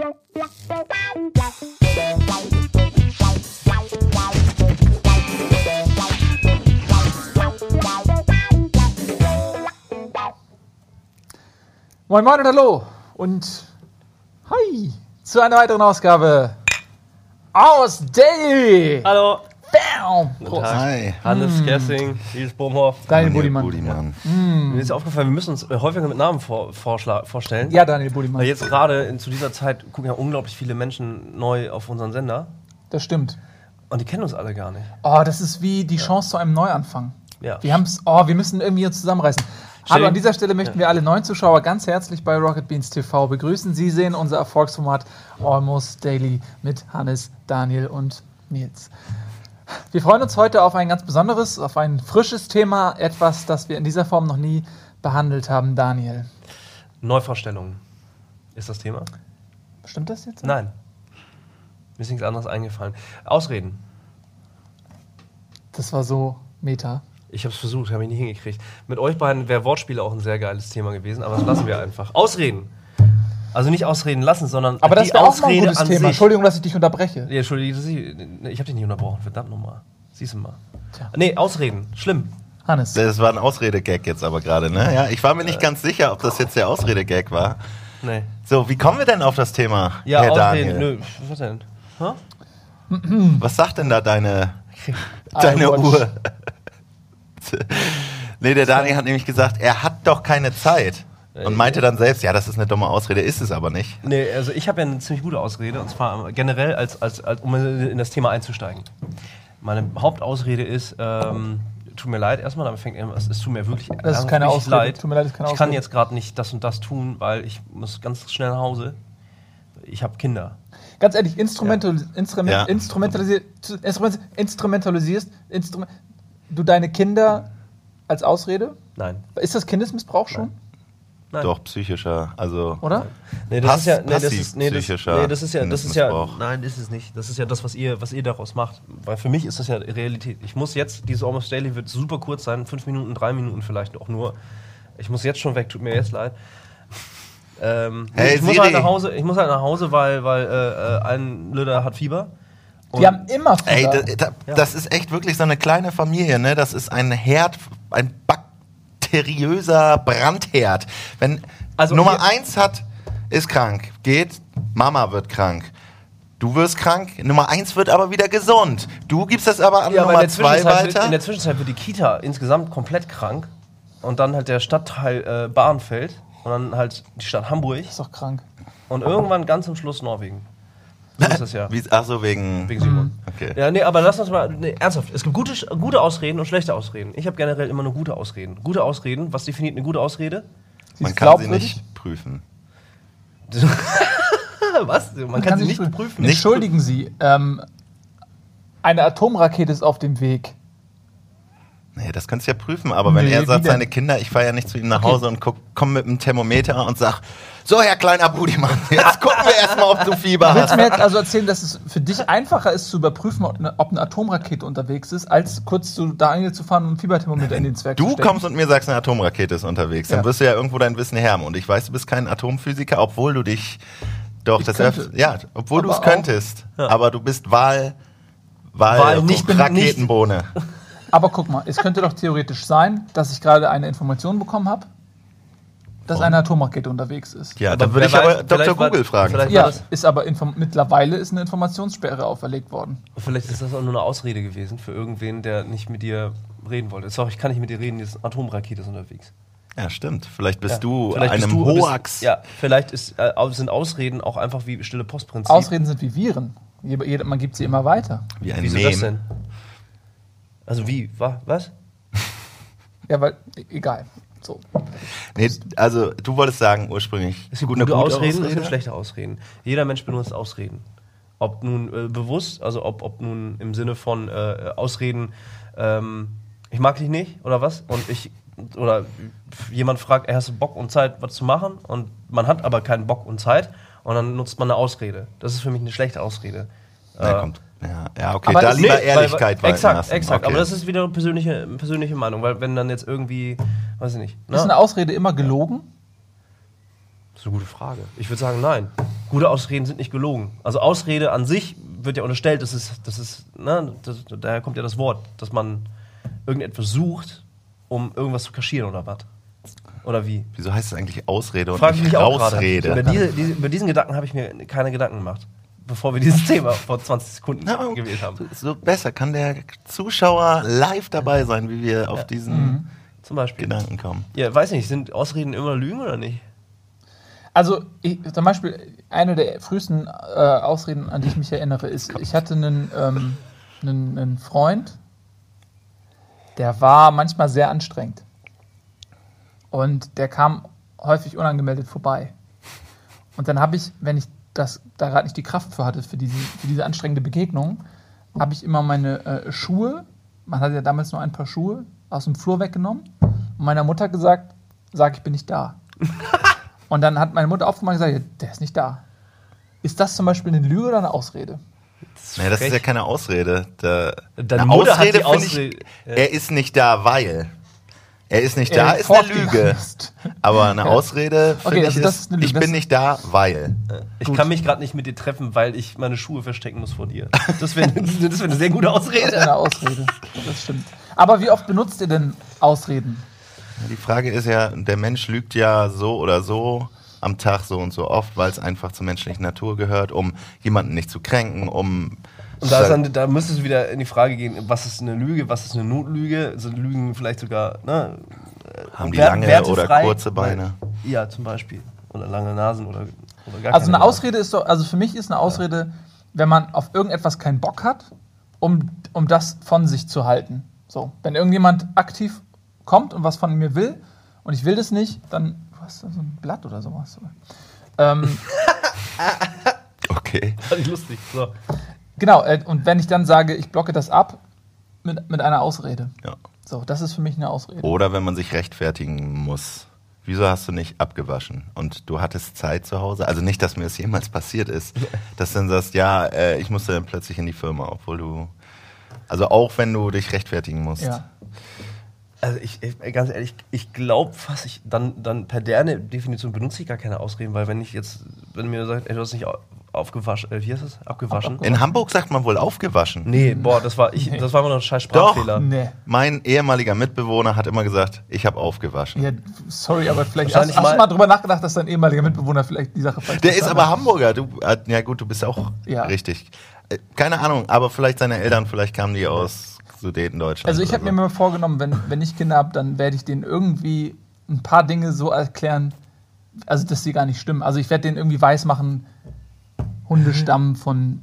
Moin Moin und Hallo und Hi zu einer weiteren Ausgabe aus Daily. Hallo. Bam. Hi. Hannes Gessing, Nils Bohmhoff. Daniel Daniel Budimann. Budimann. Mir ist aufgefallen, wir müssen uns äh, häufiger mit Namen vor, vorstellen. Ja, Daniel Budimann. Weil jetzt gerade zu dieser Zeit gucken ja unglaublich viele Menschen neu auf unseren Sender. Das stimmt. Und die kennen uns alle gar nicht. Oh, das ist wie die Chance zu einem Neuanfang. Ja. Wir haben's, oh, wir müssen irgendwie uns zusammenreißen. Hallo, an dieser Stelle möchten wir alle neuen Zuschauer ganz herzlich bei Rocket Beans TV begrüßen. Sie sehen unser Erfolgsformat Almost Daily mit Hannes, Daniel und Nils. Wir freuen uns heute auf ein ganz besonderes, auf ein frisches Thema, etwas, das wir in dieser Form noch nie behandelt haben. Daniel, Neuvorstellungen. Ist das Thema? stimmt das jetzt? Nein. Mir ist nichts anderes eingefallen. Ausreden. Das war so meta. Ich habe es versucht, habe ich nicht hingekriegt. Mit euch beiden wäre Wortspiele auch ein sehr geiles Thema gewesen, aber das lassen wir einfach. Ausreden. Also nicht ausreden lassen, sondern Aber das die wäre auch mal ein Ausrede gutes an Thema. sich. Entschuldigung, dass ich dich unterbreche. Ja, Entschuldige, ich habe dich nicht unterbrochen. Verdammt nochmal. Siehst du mal. Tja. Nee, Ausreden. Schlimm. Hannes. Das war ein Ausredegag jetzt aber gerade, ne? Ja, ich war mir nicht ganz sicher, ob das jetzt der Ausredegag war. Nee. So, wie kommen wir denn auf das Thema, Ja, Herr Ausreden. Daniel? Nö, was denn? Hä? Was sagt denn da deine, deine. Uhr? nee, der Daniel hat nämlich gesagt, er hat doch keine Zeit. Und meinte dann selbst, ja, das ist eine dumme Ausrede, ist es aber nicht. Nee, also ich habe ja eine ziemlich gute Ausrede, und zwar generell, als, als, als, um in das Thema einzusteigen. Meine Hauptausrede ist, ähm, tut mir leid erstmal, aber fängt es, es tut mir wirklich, Das ist keine Ausrede. leid. Tut mir leid, das ist keine ich kann Ausrede. jetzt gerade nicht das und das tun, weil ich muss ganz schnell nach Hause. Ich habe Kinder. Ganz ehrlich, Instrumental, Instrument, Ja. instrumentalisier, Instrument, instrumentalisierst Instrum, du deine Kinder als Ausrede? Nein. Ist das Kindesmissbrauch schon? Nein. Doch, psychischer, also... Oder? Nee, das Pass- ist ja, nee, das ist, nee, das, nee, das ist ja, das ist ja, nein, ist es nicht. Das ist ja das, was ihr, was ihr daraus macht. Weil für mich ist das ja Realität. Ich muss jetzt, dieses Almost Daily wird super kurz sein, fünf Minuten, drei Minuten vielleicht auch nur. Ich muss jetzt schon weg, tut mir jetzt leid. Ähm, Hey, ich muss halt nach Hause, ich muss halt nach Hause, weil, weil äh, äh, ein Lüder hat Fieber. Und Die haben immer Ey, Fieber. da, da, das ist echt wirklich so eine kleine Familie, ne? Das ist ein Herd, ein bakteriöser Brandherd. Wenn Also Nummer eins hat, ist krank, geht, Mama wird krank. Du wirst krank, Nummer eins wird aber wieder gesund. Du gibst das aber an ja, aber in Nummer der, zwei wird, weiter. in der Zwischenzeit wird die Kita insgesamt komplett krank. Und dann halt der Stadtteil äh, Bahrenfeld. Und dann halt die Stadt Hamburg. ist doch krank. Und irgendwann ganz zum Schluss Norwegen. So ist das ja. Wie, ach so, wegen. Wegen Simon. Okay. Ja, nee, aber lass uns mal. Nee, ernsthaft. Es gibt gute, gute Ausreden und schlechte Ausreden. Ich habe generell immer nur gute Ausreden. Gute Ausreden, was definiert eine gute Ausrede? Sie Man ist kann sie glaubwürdig. nicht prüfen. was? Man, kann, sie nicht prüfen. Nicht Entschuldigen Sie, ähm, eine Atomrakete ist auf dem Weg. Nee, das kannst du ja prüfen, aber wenn Nee, er sagt, seine Kinder, ich fahre ja nicht zu ihm nach Okay. Hause und guck, komm mit dem Thermometer und sag, so Herr kleiner Budimann, jetzt gucken wir erstmal, ob du Fieber Willst hast. du mir jetzt also erzählen, dass es für dich einfacher ist zu überprüfen, ob eine, ob eine Atomrakete unterwegs ist, als kurz zu Daniel zu fahren und ein Fieberthermometer in den Zwerg zu Du stecken? kommst und mir sagst, eine Atomrakete ist unterwegs, dann Ja. wirst du ja irgendwo dein Wissen hermen. Und ich weiß, du bist kein Atomphysiker, obwohl du dich doch Ich das könnte. öff- ja, obwohl du es könntest, aber du bist Wahl Wahl, Wahl nicht- Raketenbohne. Aber guck mal, es könnte doch theoretisch sein, dass ich gerade eine Information bekommen habe, dass eine Atomrakete unterwegs ist. Ja, Aber dann würde ich aber weiß, Dr. Google fragen. vielleicht- Ja, das- ist aber mittlerweile ist eine Informationssperre auferlegt worden. Vielleicht ist das auch nur eine Ausrede gewesen für irgendwen, der nicht mit dir reden wollte. Sorry, ich kann nicht mit dir reden, die Atomrakete ist unterwegs. Ja, stimmt. Vielleicht bist Ja. du Vielleicht bist einem du- bist- Hoax. Ja, vielleicht ist, äh, sind Ausreden auch einfach wie stille Postprinzip. Ausreden sind wie Viren. Man gibt sie immer weiter. Wie ein Wieso Mem. das denn? Also wie? Wa, was? Ja, weil, e- egal. So. Nee, also du wolltest sagen ursprünglich, Es gibt gut, gute eine gute Ausreden, es Ausrede? gibt schlechte Ausreden. Jeder Mensch benutzt Ausreden. Ob nun äh, bewusst, also ob, ob nun im Sinne von äh, Ausreden, ähm, ich mag dich nicht oder was? Und ich oder jemand fragt, ey, hast du Bock und Zeit, was zu machen? Und man hat aber keinen Bock und Zeit und dann nutzt man eine Ausrede. Das ist für mich eine schlechte Ausrede. Ja, Äh, kommt. Ja, ja okay, Aber da lieber Nee, Ehrlichkeit weil, Exakt, lassen. exakt. Okay. Aber das ist wieder eine persönliche, persönliche Meinung, weil wenn dann jetzt irgendwie, weiß ich nicht. Ist eine Ne? Ausrede immer gelogen? Das ist eine gute Frage. Ich würde sagen, nein. Gute Ausreden sind nicht gelogen. Also Ausrede an sich wird ja unterstellt, das ist, das ist, ne, das, daher kommt ja das Wort, dass man irgendetwas sucht, um irgendwas zu kaschieren oder was. Oder wie? Wieso heißt es eigentlich Ausrede und Frage ich nicht mich auch gerade. Rausrede? Über, diese, diese, über diesen Gedanken habe ich mir keine Gedanken gemacht, bevor wir dieses Thema vor 20 Sekunden aber gewählt haben. So besser kann der Zuschauer live dabei sein, wie wir auf diesen Zum Beispiel. Gedanken kommen. Ja, weiß nicht, sind Ausreden immer Lügen oder nicht? Also ich, zum Beispiel eine der frühesten äh, Ausreden, an die ich mich erinnere, ist, ich hatte einen, ähm, einen, einen Freund, der war manchmal sehr anstrengend. Und der kam häufig unangemeldet vorbei. Und dann habe ich, wenn ich das da gerade nicht die Kraft für hatte, für diese, für diese anstrengende Begegnung, habe ich immer meine äh, Schuhe, man hatte ja damals nur ein paar Schuhe, aus dem Flur weggenommen und meiner Mutter gesagt, sag, ich bin nicht da. Und dann hat meine Mutter aufgemacht und gesagt, der ist nicht da. Ist das zum Beispiel eine Lüge oder eine Ausrede? Naja, das ist ja keine Ausrede. Da, Deine eine Mutter hat die finde Ausrede- Ich, Ja. Er ist nicht da, weil. Er ist nicht da, Äh, ist eine Lüge. Aber eine. Ausrede, Okay, finde also ich, das ist, ist eine Lüge. ich Das bin nicht da, weil. Ich Gut. kann mich gerade nicht mit dir treffen, weil ich meine Schuhe verstecken muss vor dir. Das wäre das wär eine sehr gute Das Ausrede. eine Ausrede. Das stimmt. Aber wie oft benutzt ihr denn Ausreden? Die Frage ist ja, der Mensch lügt ja so oder so am Tag so und so oft, weil es einfach zur menschlichen Natur gehört, um jemanden nicht zu kränken, um. Und da, ist dann, da müsste es wieder in die Frage gehen, was ist eine Lüge, was ist eine Notlüge? Sind Lügen vielleicht sogar, ne? haben die lange wertefrei? oder kurze Beine? Ja, zum Beispiel. Oder lange Nasen oder, oder gar Also keine eine Nasen. Ausrede ist doch, also für mich ist eine Ausrede, wenn man auf irgendetwas keinen Bock hat, um, um das von sich zu halten. So, wenn irgendjemand aktiv kommt und was von mir will und ich will das nicht, dann du hast da so ein Blatt oder sowas. Ähm, Okay. Fand ich lustig. So. Genau, äh, und wenn ich dann sage, ich blocke das ab mit, mit einer Ausrede. Ja. So, das ist für mich eine Ausrede. Oder wenn man sich rechtfertigen muss. Wieso hast du nicht abgewaschen? Und du hattest Zeit zu Hause? Also nicht, dass mir das jemals passiert ist, dass du dann sagst, ja, äh, ich musste dann plötzlich in die Firma, obwohl du. Also auch wenn du dich rechtfertigen musst. Ja. Also ich, ich ganz ehrlich, ich glaube fast, ich, dann, dann per derne Definition benutze ich gar keine Ausreden, weil wenn ich jetzt, wenn mir sagt, ey, du hast nicht aufgewaschen, äh, wie heißt das? Abgewaschen? Ab- In Hamburg sagt man wohl aufgewaschen. Nee, boah, das war ich, das war immer noch ein scheiß Doch. Sprachfehler. Nee. Mein ehemaliger Mitbewohner hat immer gesagt, ich habe aufgewaschen. Ja, sorry, aber vielleicht hast, hast du mal- drüber nachgedacht, dass dein ehemaliger Mitbewohner vielleicht die Sache falsch Der ist aber hat? Hamburger. Du, äh, ja gut, du bist auch Ja. richtig. Äh, Keine Ahnung, aber vielleicht seine Eltern, vielleicht kamen die aus Sudetendeutschland. Also ich habe mir so. mal vorgenommen, wenn, wenn ich Kinder habe, dann werde ich denen irgendwie ein paar Dinge so erklären, also dass sie gar nicht stimmen. Also ich werde denen irgendwie weismachen, Hunde stammen von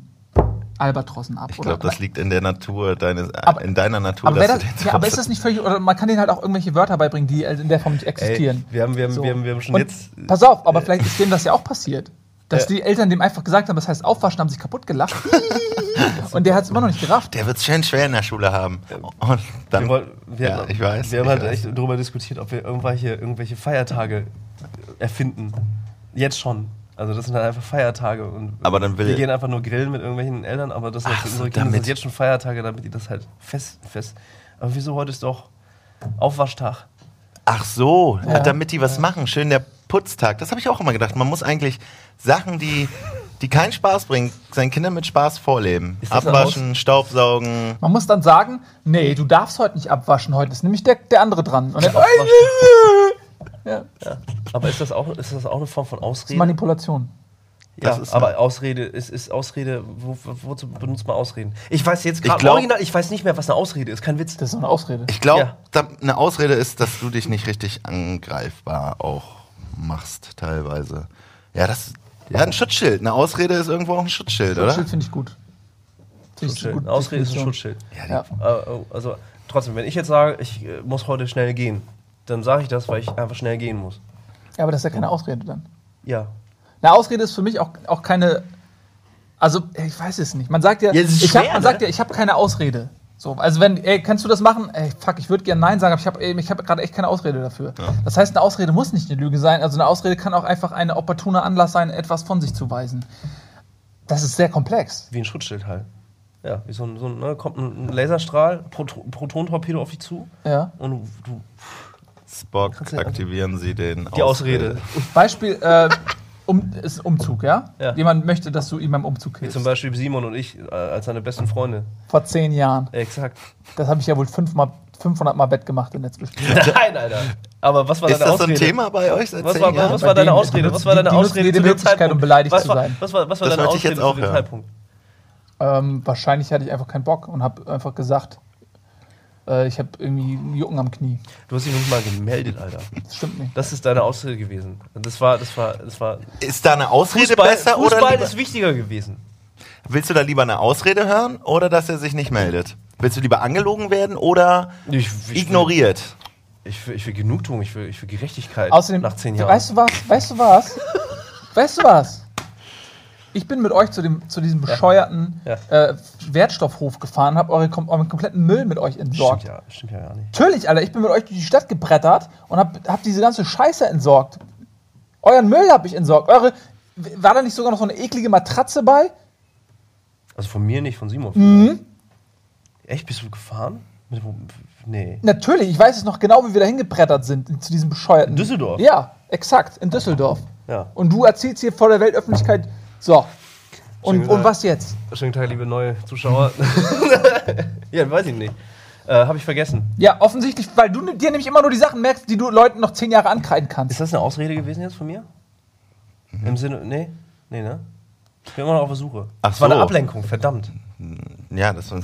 Albatrossen ab. Ich glaube, das liegt in der Natur, deines, äh, Aber- in deiner Natur. aber, das, ja, aber ist das nicht völlig, oder man kann denen halt auch irgendwelche Wörter beibringen, die in der Form nicht Ey, existieren. wir, haben, wir, haben, So. wir, haben, wir haben schon Und jetzt. Pass auf, aber vielleicht ist denen das ja auch passiert. Dass Äh. die Eltern dem einfach gesagt haben, das heißt aufwaschen, haben sich kaputt gelacht. und der hat es immer noch nicht gerafft. Der wird es schön schwer in der Schule haben. Und dann, Wir, wollten- wir, ja, ich weiß. wir haben halt weiß. echt darüber diskutiert, ob wir irgendwelche, irgendwelche Feiertage erfinden. Jetzt schon. Also das sind halt einfach Feiertage und Aber dann will- wir gehen einfach nur grillen mit irgendwelchen Eltern, aber das sind Ach unsere Kinder damit. sind jetzt schon Feiertage, damit die das halt fest fest. Aber wieso heute ist doch Aufwaschtag? Ach so, Ja. damit die was machen. Schön der Putztag. Das habe ich auch immer gedacht. Man muss eigentlich Sachen, die, die keinen Spaß bringen, seinen Kindern mit Spaß vorleben. Abwaschen, Staubsaugen. Man muss dann sagen, nee, du darfst heute nicht abwaschen, heute ist nämlich der, der andere dran. Und dann, ja, das Ja. Aber ist das auch ist das auch eine Form von ist Ausrede? Manipulation. Ja, Das ist aber Ausrede ist, ist Ausrede. Wo, wo, wozu benutzt man Ausreden? Ich weiß jetzt gerade original, ich weiß nicht mehr, was eine Ausrede ist. Kein Witz. Das ist so eine Ausrede. Ich glaube, Ja. eine Ausrede ist, dass du dich nicht richtig angreifbar auch machst, teilweise. Ja, das. Ja, ein Schutzschild. Eine Ausrede ist irgendwo auch ein Schutzschild, oder? Schutzschild finde ich gut. Schutzschild. Eine Ausrede ist ein. Schutzschild. Ja. Äh, Also trotzdem, wenn ich jetzt sage, ich äh, muss heute schnell gehen, dann sage ich das, weil ich einfach schnell gehen muss. ja, aber das ist ja keine Ausrede dann. Ja. Eine Ausrede ist für mich auch, auch keine. Also, ich weiß es nicht. Man sagt ja, Ja, ich hab, schwer, man ne? sagt ja, ich habe keine Ausrede. So, also wenn, ey, kannst du das machen? Ey, fuck, ich würde gerne Nein sagen, aber ich habe ich hab gerade echt keine Ausrede dafür. Das heißt, eine Ausrede muss nicht eine Lüge sein. Also eine Ausrede kann auch einfach ein opportuner Anlass sein, etwas von sich zu weisen. Das ist sehr komplex. Wie ein Schutzschild halt. Ja, wie so ein, so ein ne, kommt ein Laserstrahl, Proto Protontorpedo auf dich zu Ja. und du, du Spock, aktivieren Sie den Die Ausrede. Beispiel, äh, um, ist Umzug, ja? Ja. Jemand möchte, dass du ihm beim Umzug Wie hilfst. zum Beispiel Simon und ich äh, als seine besten Freunde. Vor zehn Jahren. Exakt. Das habe ich ja wohl fünfmal, 500 Mal Bett gemacht im Netzbespiel. Nein, Alter. Aber was war Ist deine das so ein Ausrede? Thema bei euch seit Was zehn war, Jahren? was war deine denen, Ausrede? Was war deine nutzen- die Ausrede jede zu dem Möglichkeit, Zeitpunkt? um beleidigt was zu war, sein. Was war, was war Das deine wollte ich jetzt Ausrede auch zu dem hören. Zeitpunkt? ähm, wahrscheinlich hatte ich einfach keinen Bock und habe einfach gesagt, äh, ich habe irgendwie einen Jucken am Knie. Du hast dich noch nicht mal gemeldet, Alter. Das stimmt nicht. Das ist deine Ausrede gewesen. Das war, das war, das war. Ist da eine Ausrede Fußball, besser oder Fußball ist wichtiger gewesen. willst du da lieber eine Ausrede hören oder dass er sich nicht meldet? Willst du lieber angelogen werden oder Ich, ich ignoriert? Will, ich, will, ich will Genugtuung, ich will, ich will Gerechtigkeit. Außerdem, nach zehn Jahren. weißt du was? Weißt du was? weißt du was? Ich bin mit euch zu, dem, zu diesem bescheuerten Ja. Äh, Wertstoffhof gefahren, habe eure, kom- euren kompletten Müll mit euch entsorgt. stimmt ja, stimmt ja gar nicht. Natürlich, Alter, ich bin mit euch durch die Stadt gebrettert und hab, hab diese ganze Scheiße entsorgt. Euren Müll hab ich entsorgt. Eure, war da nicht sogar noch so eine eklige Matratze bei? Also von mir nicht, von Simon. Mhm. Echt, bist du gefahren? Mit, nee. Natürlich, ich weiß es noch genau, wie wir da hingebrettert sind, zu diesem bescheuerten. In Düsseldorf? Ja, exakt, in Düsseldorf. Ja. Und du erzählst hier vor der Weltöffentlichkeit, so. Und, und was jetzt? Schönen Tag, liebe neue Zuschauer. ja, weiß ich nicht. Äh, Habe ich vergessen. Ja, offensichtlich, weil du dir nämlich immer nur die Sachen merkst, die du Leuten noch zehn Jahre ankreiden Ist kannst. das eine Ausrede gewesen jetzt von mir? Mhm. Im Sinne, nee? Nee, ne? Ich bin immer noch auf der Suche. Ach das war eine. Ablenkung, verdammt. Ja, das war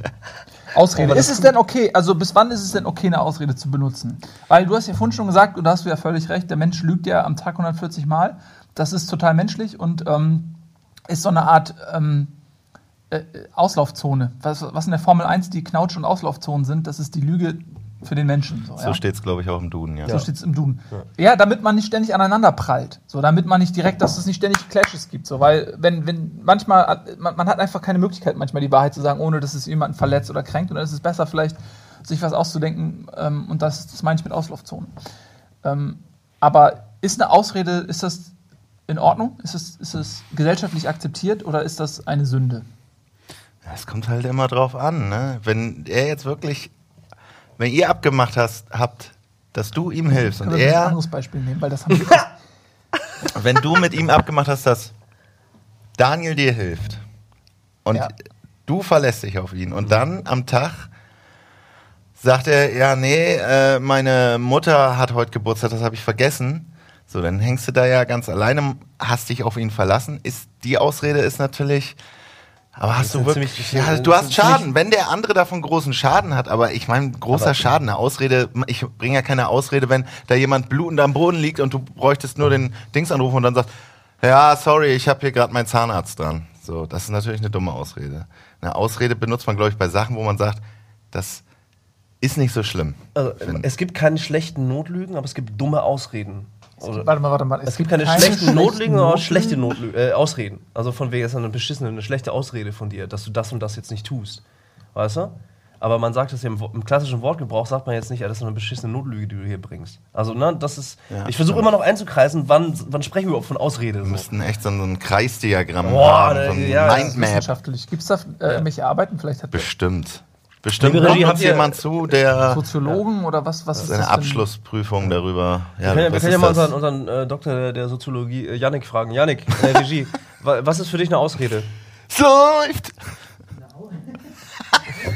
Ausrede. Ist es denn okay, also bis wann ist es denn okay, eine Ausrede zu benutzen? Weil du hast ja vorhin schon gesagt, und da hast du ja völlig recht, der Mensch lügt ja am Tag 140 Mal. Das ist total menschlich und ähm, ist so eine Art ähm, äh, Auslaufzone. Was, was in der Formel 1 die Knautsch- und Auslaufzonen sind, das ist die Lüge für den Menschen. So, so ja? steht es, glaube ich, auch im Duden, ja. So steht es im Duden. Ja. damit man nicht ständig aneinander prallt. So, damit man nicht direkt, dass es nicht ständig Clashes gibt. So, weil, wenn, wenn manchmal, man, man hat einfach keine Möglichkeit, manchmal die Wahrheit zu sagen, ohne dass es jemanden verletzt oder kränkt. Und dann ist es besser, vielleicht sich was auszudenken. Ähm, und das, das meine ich mit Auslaufzonen. Ähm, aber ist eine Ausrede, ist das in Ordnung? Ist es, ist es gesellschaftlich akzeptiert oder ist das eine Sünde? Es kommt halt immer drauf an, ne? Wenn er jetzt wirklich, wenn ihr abgemacht hast, habt, dass du ihm hilfst und wir bitte ein er, anderes Beispiel nehmen, weil das haben wir. wenn du mit ihm abgemacht hast, dass Daniel dir hilft und Ja. du verlässt dich auf ihn und dann am Tag sagt er, ja, nee, äh, meine Mutter hat heute Geburtstag, das habe ich vergessen. So, dann hängst du da ja ganz alleine, hast dich auf ihn verlassen. Ist die Ausrede ist natürlich, aber hast du wirklich, ja, du hast Schaden. Wenn der andere davon großen Schaden hat, aber ich meine, großer Aber- Schaden, eine Ausrede, ich bringe ja keine Ausrede, wenn da jemand blutend am Boden liegt und du bräuchtest nur den Dings anrufen und dann sagst, ja, sorry, ich habe hier gerade meinen Zahnarzt dran. So, das ist natürlich eine dumme Ausrede. Eine Ausrede benutzt man, glaube ich, bei Sachen, wo man sagt, das ist nicht so schlimm. Also, es gibt keine schlechten Notlügen, aber es gibt dumme Ausreden. Oder- Warte mal, warte mal. Es gibt keine, schlechten Notlügen, aber schlechte Notlü äh, Ausreden. Also von wegen ist eine beschissene, eine schlechte Ausrede von dir, dass du das und das jetzt nicht tust. Weißt du? Aber man sagt das ja im, im klassischen Wortgebrauch, sagt man jetzt nicht, ja, das ist eine beschissene Notlüge, die du hier bringst. Also, ne, das ist. Ja, ich versuche immer noch einzukreisen, wann, wann sprechen wir überhaupt von Ausrede? Wir So. müssten echt so ein Kreisdiagramm Boah, haben, so ein ja, Mindmap. Wissenschaftlich. Gibt es da äh, irgendwelche Arbeiten? Vielleicht hat Bestimmt. Bestimmt Liebe Regie, kommt habt ihr- jemand zu, der Soziologen oder was, was ist seine das denn? Abschlussprüfung darüber. Ja, wir können, ja- wir können ja mal unseren, unseren äh, Doktor der, Soziologie, äh, Yannick, fragen. Yannick, äh, Regie, wa- was ist für dich eine Ausrede? Es läuft!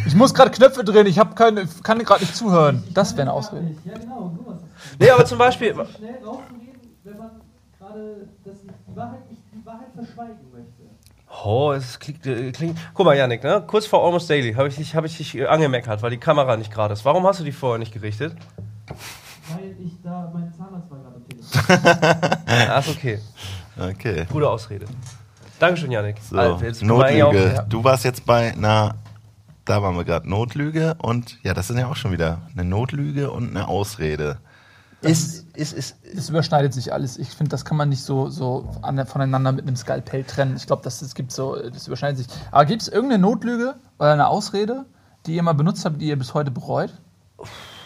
Ich muss gerade Knöpfe drehen, ich hab keine, kann gerade nicht zuhören. Das wäre eine Ausrede. Ja, genau, sowas. Nee, aber zum Beispiel. Schnell rauszugehen, wenn man gerade die Wahrheit verschweigen möchte. Oh, es klingt, äh, klingt. Guck mal, Yannick, ne? kurz vor Almost Daily habe ich, dich- hab ich dich äh, angemeckert, weil die Kamera nicht gerade ist. Warum hast du die vorher nicht gerichtet? Weil ich da, mein Zahnarzt war gerade am Telefon. Ist okay. Okay. Gute Ausrede. Dankeschön, Yannick. So, eigentlich Notlüge. auch- ja. Du warst jetzt bei einer, da waren wir gerade, Notlüge und ja, das sind ja auch schon wieder eine Notlüge und eine Ausrede. Ist, ist, ist, Es überschneidet sich alles. Ich finde, das kann man nicht so, so an, voneinander mit einem Skalpell trennen. Ich glaube, das, das gibt so, das überschneidet sich. Aber gibt es irgendeine Notlüge oder eine Ausrede, die ihr mal benutzt habt, die ihr bis heute bereut?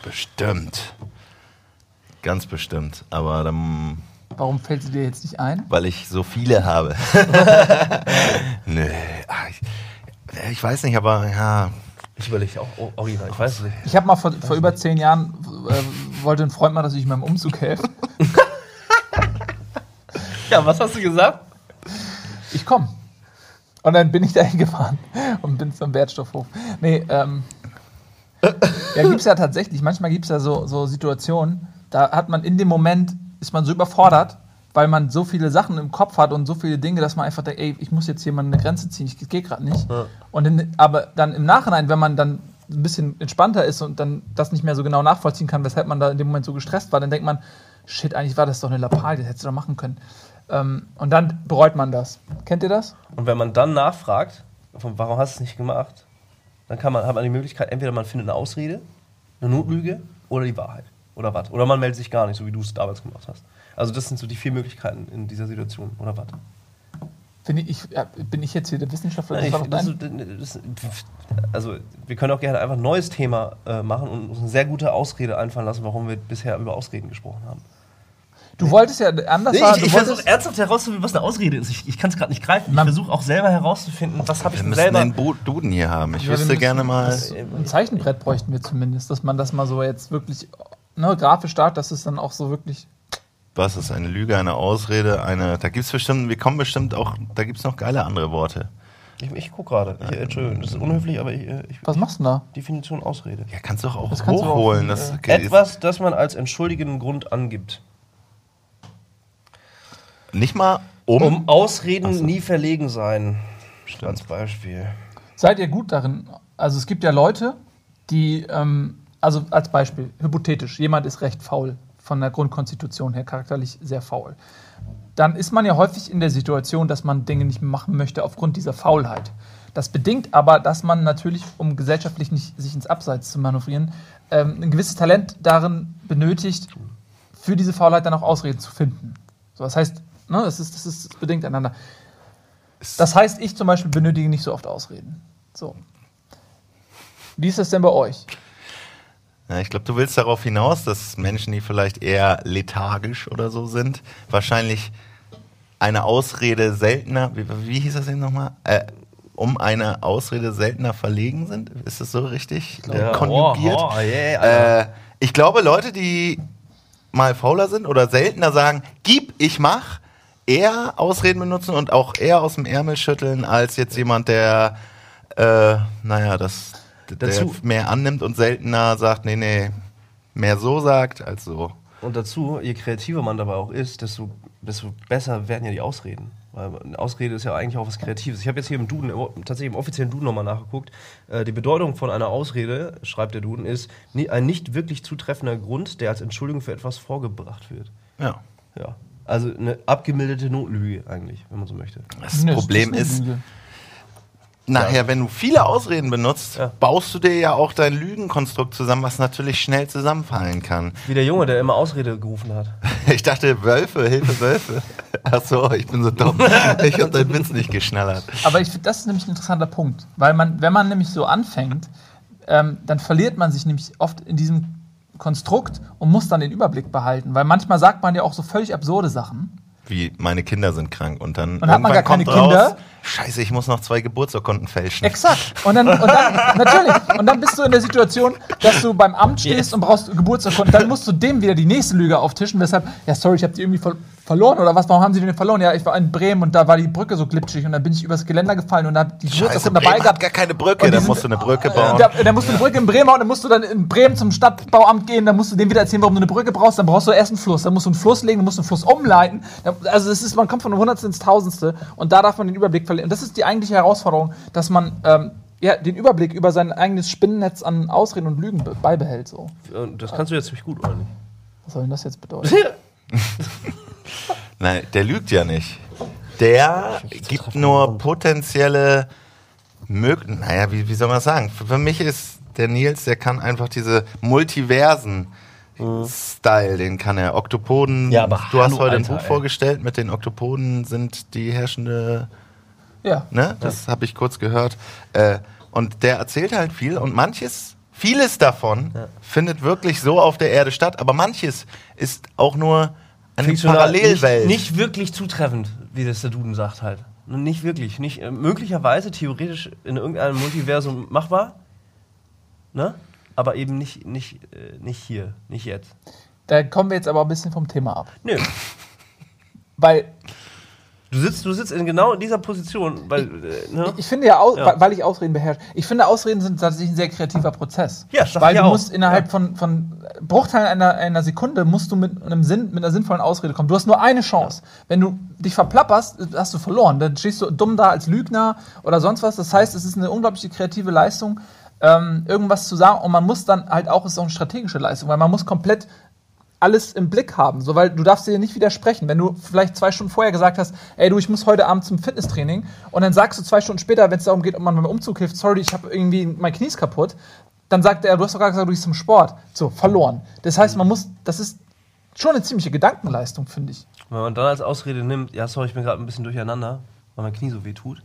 Bestimmt. Ganz bestimmt. Aber dann, Warum fällt sie dir jetzt nicht ein? weil ich so viele habe. Nö. Ich, ich weiß nicht, aber ja, Ich überlege auch oh, original, ich weiß es nicht. Ich habe mal vor, vor über zehn Jahren, äh, wollte ein Freund mal, dass ich ihm beim Umzug helfe. Ja, was hast du gesagt? Ich komme. Und dann bin ich da hingefahren und bin zum Wertstoffhof. Nee, ähm. Ja, gibt es ja tatsächlich. Manchmal gibt es ja so, so Situationen, da hat man in dem Moment, ist man so überfordert, weil man so viele Sachen im Kopf hat und so viele Dinge, dass man einfach denkt, ey, ich muss jetzt hier mal eine Grenze ziehen, ich gehe gerade nicht. Ja. Und in, aber dann im Nachhinein, wenn man dann ein bisschen entspannter ist und dann das nicht mehr so genau nachvollziehen kann, weshalb man da in dem Moment so gestresst war, dann denkt man, shit, eigentlich war das doch eine Lappalie, das hättest du doch machen können. Ähm, und dann bereut man das. Kennt ihr das? Und wenn man dann nachfragt, warum hast du es nicht gemacht, dann kann man, hat man die Möglichkeit, entweder man findet eine Ausrede, eine Notlüge oder die Wahrheit. Oder was. Oder man meldet sich gar nicht, so wie du es damals gemacht hast. Also das sind so die vier Möglichkeiten in dieser Situation. Oder was? Finde ich, bin ich jetzt hier der Wissenschaftler? Ich, Das das, also wir können auch gerne einfach ein neues Thema äh, machen und uns eine sehr gute Ausrede einfallen lassen, warum wir bisher über Ausreden gesprochen haben. Du wolltest ja anders Nee, ich ich versuche ernsthaft herauszufinden, was eine Ausrede ist. Ich, ich kann es gerade nicht greifen. Ich Man- versuche auch selber herauszufinden, was habe ich Wir denn müssen selber. den Bo Duden hier haben. Ich Ja, wir wüsste müssen gerne mal. ein Zeichenbrett bräuchten wir zumindest, dass man das mal so jetzt wirklich ne, grafisch darstellt, dass es dann auch so wirklich. Was ist eine Lüge, eine Ausrede, eine. Da gibt's bestimmt, wir kommen bestimmt auch, da gibt's noch geile andere Worte. Ich, ich gucke gerade. Ich, äh, Entschuldigung, das ist unhöflich, aber ich, äh, ich Was machst du denn da? Definition Ausrede. Ja, kannst du doch auch Das du auch, hochholen. das, äh, okay, Etwas, das man als entschuldigenden Grund angibt. Nicht mal um. Um Ausreden so. nie verlegen sein. Stimmt. Als Beispiel. Seid ihr gut darin? Also es gibt ja Leute, die, ähm, also als Beispiel, hypothetisch, jemand ist recht faul, von der Grundkonstitution her charakterlich sehr faul. Dann ist man ja häufig in der Situation, dass man Dinge nicht machen möchte aufgrund dieser Faulheit. Das bedingt aber, dass man natürlich, um gesellschaftlich nicht sich ins Abseits zu manövrieren, ähm, ein gewisses Talent darin benötigt, für diese Faulheit dann auch Ausreden zu finden. So, das heißt, ne, das, ist, das ist bedingt einander. Das heißt, ich zum Beispiel benötige nicht so oft Ausreden. So. Wie ist das denn bei euch? Ja, ich glaube, du willst darauf hinaus, dass Menschen, die vielleicht eher lethargisch oder so sind, wahrscheinlich eine Ausrede seltener, wie, wie hieß das eben nochmal? Äh, um eine Ausrede seltener verlegen sind? Ist das so richtig Ja, konjugiert? oh, oh, yeah, äh, ich glaube, Leute, die mal fauler sind oder seltener sagen, gib, ich mach, eher Ausreden benutzen und auch eher aus dem Ärmel schütteln, als jetzt jemand, der, äh, naja, das Dazu- mehr annimmt und seltener sagt, nee, nee, mehr so sagt als so. Und dazu, je kreativer man dabei auch ist, desto, desto besser werden ja die Ausreden. Weil eine Ausrede ist ja eigentlich auch was Kreatives. Ich habe jetzt hier im Duden, tatsächlich im offiziellen Duden nochmal nachgeguckt. Äh, die Bedeutung von einer Ausrede, schreibt der Duden, ist ein nicht wirklich zutreffender Grund, der als Entschuldigung für etwas vorgebracht wird. Ja. Ja. Also eine abgemilderte Notlüge eigentlich, wenn man so möchte. Das Nö, Problem ist, Lüge. Nachher, wenn du viele Ausreden benutzt, Ja. baust du dir ja auch dein Lügenkonstrukt zusammen, was natürlich schnell zusammenfallen kann. Wie der Junge, der immer Ausrede gerufen hat. Ich dachte, Wölfe, Hilfe, Wölfe. Ach so, ich bin so dumm. Ich habe deinen Witz nicht geschnallert. Aber ich finde, das ist nämlich ein interessanter Punkt. Weil man, wenn man nämlich so anfängt, ähm, dann verliert man sich nämlich oft in diesem Konstrukt und muss dann den Überblick behalten. Weil manchmal sagt man ja auch so völlig absurde Sachen. Wie, meine Kinder sind krank und dann Und hat man gar keine raus, Kinder? Scheiße, ich muss noch zwei Geburtsurkunden fälschen. Exakt. Und dann, und dann, natürlich. Und dann bist du in der Situation, dass du beim Amt stehst und brauchst Geburtsurkunden. Dann musst du dem wieder die nächste Lüge auftischen. Weshalb, ja, sorry, ich habe die irgendwie ver verloren oder was? Warum haben sie die denn verloren? Ja, ich war in Bremen und da war die Brücke so glitschig und dann bin ich übers Geländer gefallen und hab die Scheiße, Geburtsurkunden Bremen dabei hat gehabt. gar keine Brücke, die da sind- musst du eine Brücke bauen. Da, da musst du eine Brücke in Bremen bauen, dann musst du dann in Bremen zum Stadtbauamt gehen, dann musst du dem wieder erzählen, warum du eine Brücke brauchst, dann brauchst du erst einen Fluss, dann musst du einen Fluss legen, dann musst du einen Fluss umleiten. Da- Also es ist, man kommt von einem Hundertstel ins Tausendste und da darf man den Überblick verlieren. Und das ist die eigentliche Herausforderung, dass man ähm, ja, den Überblick über sein eigenes Spinnennetz an Ausreden und Lügen be beibehält. So. Das kannst du jetzt ziemlich gut, oder nicht? Was soll denn das jetzt bedeuten? Nein, der lügt ja nicht. Der gibt nur potenzielle Möglichkeiten. Naja, wie, wie soll man sagen? Für, für mich ist der Nils, der kann einfach diese Multiversen. Style, den kann er. Oktopoden, Ja, aber du hast hallo, heute ein Alter, Buch ey. vorgestellt, mit den Oktopoden sind die herrschende Ja. Ne? Das habe ich kurz gehört. Äh, und der erzählt halt viel und manches, vieles davon findet wirklich so auf der Erde statt, aber manches ist auch nur eine Parallelwelt. Nicht, nicht wirklich zutreffend, wie das der Duden sagt halt. Nicht wirklich. Nicht, äh, möglicherweise theoretisch in irgendeinem Multiversum machbar, ne? Aber eben nicht, nicht, äh, nicht hier, nicht jetzt. Da kommen wir jetzt aber ein bisschen vom Thema ab. Nö. Weil Du sitzt, du sitzt in genau dieser Position, weil, äh, ne? ich finde ja, au- Ja. weil- ich Ausreden beherrsche, ich finde Ausreden sind tatsächlich ein sehr kreativer Prozess. Ja, sag Weil ich du auch. musst innerhalb von, von Bruchteilen einer, einer Sekunde musst du mit einem Sinn, mit einer sinnvollen Ausrede kommen. Du hast nur eine Chance. Wenn du dich verplapperst, hast du verloren. Dann stehst du dumm da als Lügner oder sonst was. Das heißt, es ist eine unglaubliche kreative Leistung, ähm, irgendwas zu sagen. Und man muss dann halt auch, es ist auch eine strategische Leistung, weil man muss komplett alles im Blick haben, so weil du darfst dir nicht widersprechen. Wenn du vielleicht zwei Stunden vorher gesagt hast, ey du, ich muss heute Abend zum Fitnesstraining und dann sagst du zwei Stunden später, wenn es darum geht, ob man beim Umzug hilft, sorry, ich habe irgendwie mein Knie kaputt, dann sagt er, du hast doch gerade gesagt, du gehst zum Sport. So, verloren. Das heißt, man muss, das ist schon eine ziemliche Gedankenleistung, finde ich. Wenn man dann als Ausrede nimmt, ja, sorry, ich bin gerade ein bisschen durcheinander, weil mein Knie so weh tut,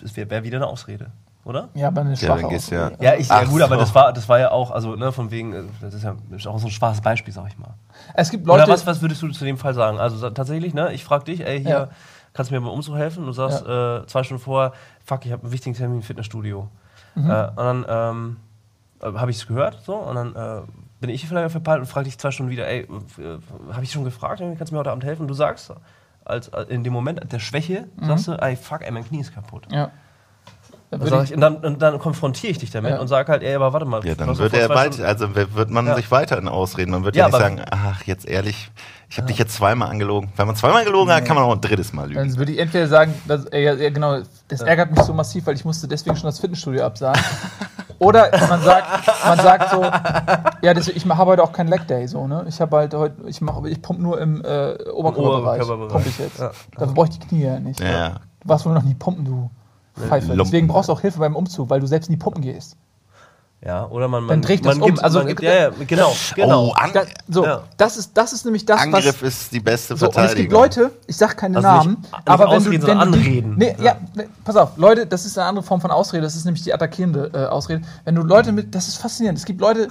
das wäre wär wieder eine Ausrede, oder? Ja, aber eine Ja, schwache ja. Ausrede. Ja, ich, ja gut, aber so. das war, das war ja auch, also ne, von wegen, äh, das ist ja auch so ein schwaches Beispiel, sag ich mal. Es gibt Leute, Oder was, was würdest du zu dem Fall sagen? Also tatsächlich, ne, ich frag dich, ey, hier, Ja. kannst du mir beim Umzug helfen? Du sagst äh, zwei Stunden vorher, fuck, ich habe einen wichtigen Termin im Fitnessstudio. Mhm. Äh, und dann ähm, habe ich es gehört, so, und dann äh, bin ich vielleicht verpeilt und frage dich zwei Stunden wieder, ey, äh, habe ich schon gefragt, kannst du mir heute Abend helfen? Und du sagst, als, äh, in dem Moment der Schwäche, Mhm. sagst du, ey, fuck, ey, mein Knie ist kaputt. ja. Dann Dann würde sag ich, und, dann, und dann konfrontiere ich dich damit Ja. und sag halt, ey, aber warte mal. Ja, dann vor er weit, also wird man Ja. sich weiterhin ausreden. Man wird Ja, ja, nicht sagen, ach, jetzt ehrlich, ich habe dich jetzt zweimal angelogen. Wenn man zweimal gelogen hat, kann man auch ein drittes Mal lügen. dann würde ich entweder sagen, dass, äh, ja, ja, genau, das ärgert mich so massiv, weil ich musste deswegen schon das Fitnessstudio absagen. Oder man sagt, man sagt so, ja, das, ich habe heute auch keinen Leg Day, so, ne? Ich habe halt heute, ich mache, ich pumpe nur im äh, Oberkörperbereich. Oberkörperbereich. Pumpe ich jetzt. Ja. Dafür brauche ich die Knie ja nicht. Ja, ja. Du warst wohl noch nie pumpen, du Pfeife. Lumpen. Deswegen brauchst du auch Hilfe beim Umzug, weil du selbst nie pumpen gehst. Ja, oder man, man, Dann dreht das man um. gibt, Also- man gibt, ja, ja, genau, genau. Oh, an Da, so, Ja. das, ist, das ist nämlich das, Angriff was. ist die beste So, und es Verteidigung. gibt Leute, ich sag keine Also nicht- Namen, nicht aber wenn du, ausreden, wenn sondern du die, anreden. Nee, ja. ne, pass auf, Leute, das ist eine andere Form von Ausrede, das ist nämlich die attackierende äh, Ausrede. Wenn du Leute mit, das ist faszinierend, es gibt Leute,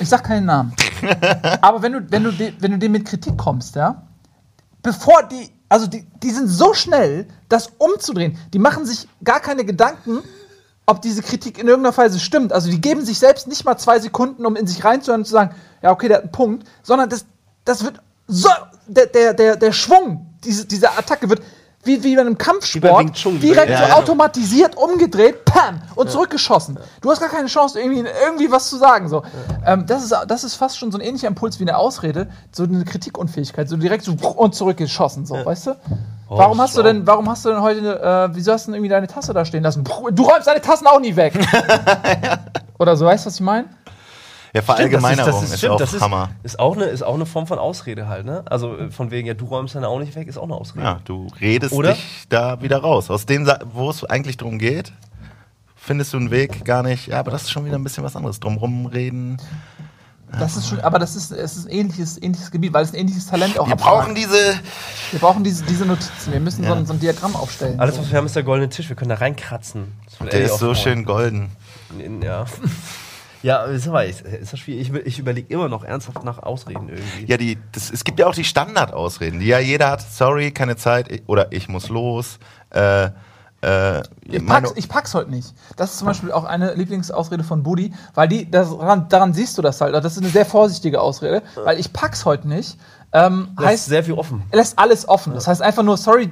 ich sag keinen Namen, aber wenn du, wenn du, de, wenn du dem mit Kritik kommst, ja, bevor die, also die, die sind so schnell, das umzudrehen, die machen sich gar keine Gedanken, ob diese Kritik in irgendeiner Weise stimmt. Also die geben sich selbst nicht mal zwei Sekunden, um in sich reinzuhören und zu sagen, ja, okay, der hat einen Punkt, sondern das, das wird so, der, der, der, der Schwung diese, dieser Attacke wird wie, wie bei einem Kampfsport Chun. direkt Ja, so ja. automatisiert umgedreht, pam, und zurückgeschossen. Du hast gar keine Chance, irgendwie, irgendwie was zu sagen. So. Ähm, das, ist, das ist fast schon so ein ähnlicher Impuls wie eine Ausrede, so eine Kritikunfähigkeit, so direkt so und zurückgeschossen, so, weißt du? Oh, warum hast du denn, warum hast du denn heute, äh, wieso hast du denn irgendwie deine Tasse da stehen lassen? Du räumst deine Tassen auch nie weg. Oder so, weißt du, was ich meine? Ja, Stimmt, Verallgemeinerung ist, stimmt, auch das ist, Hammer. Ist auch, eine, ist auch eine Form von Ausrede halt, ne? Also äh, von wegen, ja, du räumst dann auch nicht weg, ist auch eine Ausrede. Ja, du redest Oder? dich da wieder raus. Aus Sa- wo es eigentlich darum geht, findest du einen Weg gar nicht. Ja, aber das ist schon wieder ein bisschen was anderes. Drumrum reden. Das ist schon, aber das ist, es ist ein ähnliches, ähnliches Gebiet, weil es ein ähnliches Talent auch Wir brauchen diese. Wir brauchen diese, diese Notizen. Wir müssen so, Ja. ein, so ein Diagramm aufstellen. Alles, so. was wir haben, ist der goldene Tisch. Wir können da reinkratzen. Das Der ist so schön golden. Ja. Ja, ist aber ist, ist das schwierig. Ich, ich überlege immer noch ernsthaft nach Ausreden irgendwie. Ja, die, das, es gibt ja auch die Standardausreden, die ja jeder hat. Sorry, keine Zeit ich- oder ich muss los. Äh, äh, Ich pack's, ich pack's heute nicht. Das ist zum Beispiel auch eine Lieblingsausrede von Buddy, weil die, das, daran, daran siehst du das halt. Das ist eine sehr vorsichtige Ausrede, weil ich pack's heute nicht. Ähm, Das ist heißt, sehr viel offen. er lässt alles offen. Das heißt einfach nur, sorry,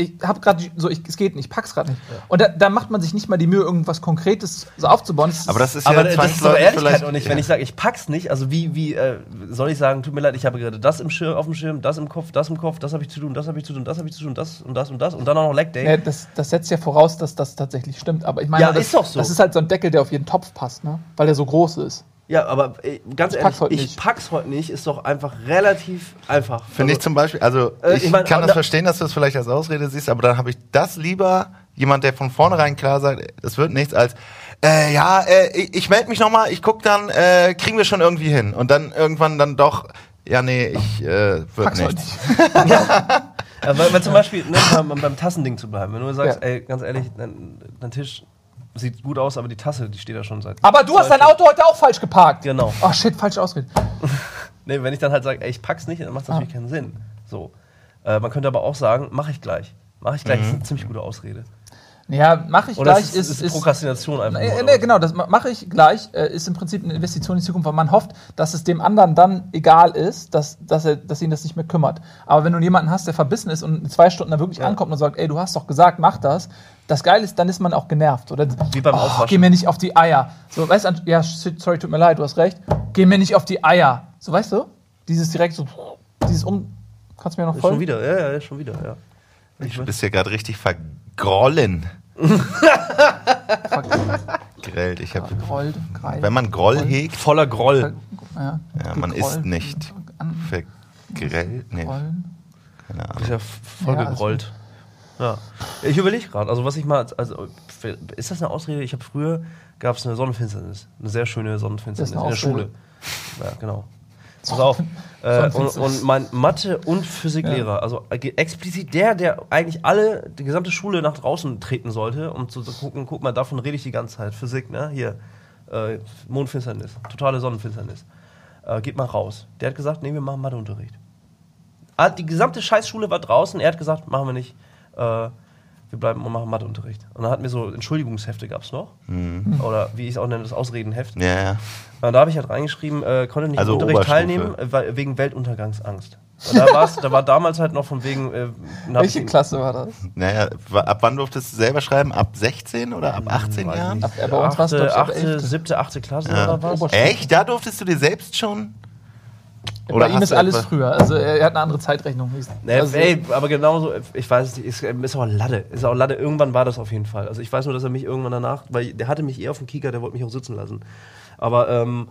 ich habe gerade so, ich, es geht nicht, ich pack's gerade nicht. Und da, da macht man sich nicht mal die Mühe, irgendwas Konkretes so aufzubauen. Das ist- aber das ist Aber ja das ist aber Ehrlichkeit vielleicht. und nicht, wenn ich sage, ich pack's nicht, also wie, wie äh, soll ich sagen, tut mir leid, ich habe gerade das im Schirm, auf dem Schirm, das im Kopf, das im Kopf, das habe ich zu tun, das habe ich zu tun, das habe ich zu tun, das und das und das und dann auch noch Leg Day. Ja, das, das setzt ja voraus, dass das tatsächlich stimmt. Aber ich meine, Ja, das, ist doch so. das ist halt so ein Deckel, der auf jeden Topf passt, ne? Weil der so groß ist. Ja, aber äh, ganz Ich ehrlich, pack's heute ich nicht. pack's heute nicht, ist doch einfach relativ einfach. Finde ich Also, zum Beispiel, also Äh, ich, ich mein, kann das da- verstehen, dass du es vielleicht als Ausrede siehst, aber dann habe ich das lieber, jemand, der von vornherein klar sagt, es wird nichts, als äh, ja, äh, ich, ich melde mich nochmal, ich guck dann, äh, kriegen wir schon irgendwie hin. Und dann irgendwann dann doch, ja, nee, ich äh, wird Pack's heute nichts. nicht. Ja, weil, weil zum Beispiel, ne, beim, beim Tassending zu bleiben, wenn du sagst, Ja. ey, ganz ehrlich, dein, dein Tisch sieht gut aus, aber die Tasse, die steht da schon seit. Aber du hast dein Auto heute auch falsch geparkt. Genau. Oh shit, falsche Ausrede. Nee, wenn ich dann halt sage, ey, ich pack's nicht, dann macht das Ah. natürlich keinen Sinn. So. Äh, man könnte aber auch sagen, mach ich gleich. Mach ich gleich, das ist eine ziemlich gute Ausrede. Ja, mache ich Oder gleich. ist, ist, ist Prokrastination einfach. Nee, nur, nee, genau, das ma- mache ich gleich. Äh, ist im Prinzip eine Investition in die Zukunft, weil man hofft, dass es dem anderen dann egal ist, dass, dass, er, dass ihn das nicht mehr kümmert. Aber wenn du jemanden hast, der verbissen ist und in zwei Stunden da wirklich ankommt und sagt, ey, du hast doch gesagt, mach das, das Geile ist, dann ist man auch genervt. Oder, Wie beim oh, Aufwaschen. Geh mir nicht auf die Eier. So, weißt du, ja, sorry, tut mir leid, du hast recht. Geh mir nicht auf die Eier. So, weißt du? Dieses direkt so, dieses um. Kannst du mir noch Ist folgen? Schon wieder, ja, ja, schon wieder, ja. Ich Du bist ja gerade richtig vergrollen. Grellt. Ich hab, Grollt, Greil. wenn man Groll hegt, Voller Groll. ja, ja, man ist nicht vergrellt. Nee, Grollen. keine Ist Ahnung. ja voll Ja, alles gegrollt. Ja. Ich überlege gerade, also was ich mal, also ist das eine Ausrede? Ich habe früher, gab es eine Sonnenfinsternis, eine sehr schöne Sonnenfinsternis in ist der. Schule. Ja, genau. Pass auf. Äh, und, und mein Mathe- und Physiklehrer, also äh, explizit der, der eigentlich alle, die gesamte Schule nach draußen treten sollte, um zu, zu gucken, guck mal, davon rede ich die ganze Zeit. Physik, ne? Hier, äh, Mondfinsternis, totale Sonnenfinsternis. Äh, geht mal raus. Der hat gesagt, nee, wir machen Matheunterricht. Ah, Die gesamte Scheißschule war draußen. Er hat gesagt, machen wir nicht. Äh, wir bleiben und machen Matheunterricht. Und dann hatten wir so Entschuldigungshefte, gab es noch. Oder wie ich es auch nenne, das Ausredenheft. Ja, ja. Und da habe ich halt reingeschrieben, äh, konnte nicht Also am Unterricht Oberstufe. teilnehmen, äh, wegen Weltuntergangsangst. Und da, war's, da war damals halt noch von wegen. Äh, Welche Klasse war das? Naja, ab wann durftest du selber schreiben? Ab 16 oder ab 18 Weiß ich Jahren? Ab- äh, bei uns war's, Achte, glaub ich, ab achte, 11.. siebte, achte Klasse Ja. oder was? Oberstufe. Echt? Da durftest du dir selbst schon? Bei ihm ist alles etwa- früher. Also er hat eine andere Zeitrechnung. Nee, Also, ey, aber genauso, ich weiß es nicht, ist, ist auch Latte. Ist auch Latte. Irgendwann war das auf jeden Fall. Also ich weiß nur, dass er mich irgendwann danach, weil der hatte mich eher auf dem Kieker, der wollte mich auch sitzen lassen. Aber, ähm,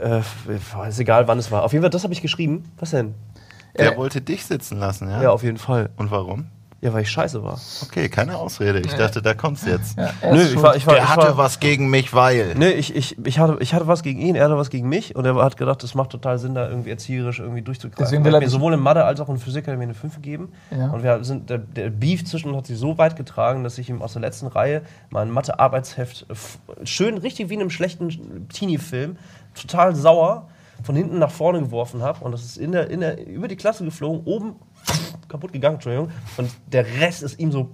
äh, ist egal, wann es war. Auf jeden Fall, das habe ich geschrieben. Was denn? Der Äh, wollte dich sitzen lassen, ja? Ja, auf jeden Fall. Und warum? Ja, weil ich scheiße war. Okay, keine Ausrede. Ich dachte, da kommt's jetzt. ja, er Nö, ich war, ich war, Der ich hatte war, was gegen mich, weil. Nee, ich, ich, ich, hatte, ich hatte was gegen ihn, er hatte was gegen mich und er hat gedacht, das macht total Sinn, da irgendwie erzieherisch irgendwie durchzugreifen. Deswegen Er will hat er mir sowohl in Mathe als auch in Physik hat er mir eine 5 gegeben. Ja. Und wir sind, der, der Beef zwischen uns hat sich so weit getragen, dass ich ihm aus der letzten Reihe mein Mathe-Arbeitsheft schön, richtig wie in einem schlechten Teenie-Film, total sauer von hinten nach vorne geworfen habe und das ist in der, in der, über die Klasse geflogen, oben kaputt gegangen, Entschuldigung, und der Rest ist ihm so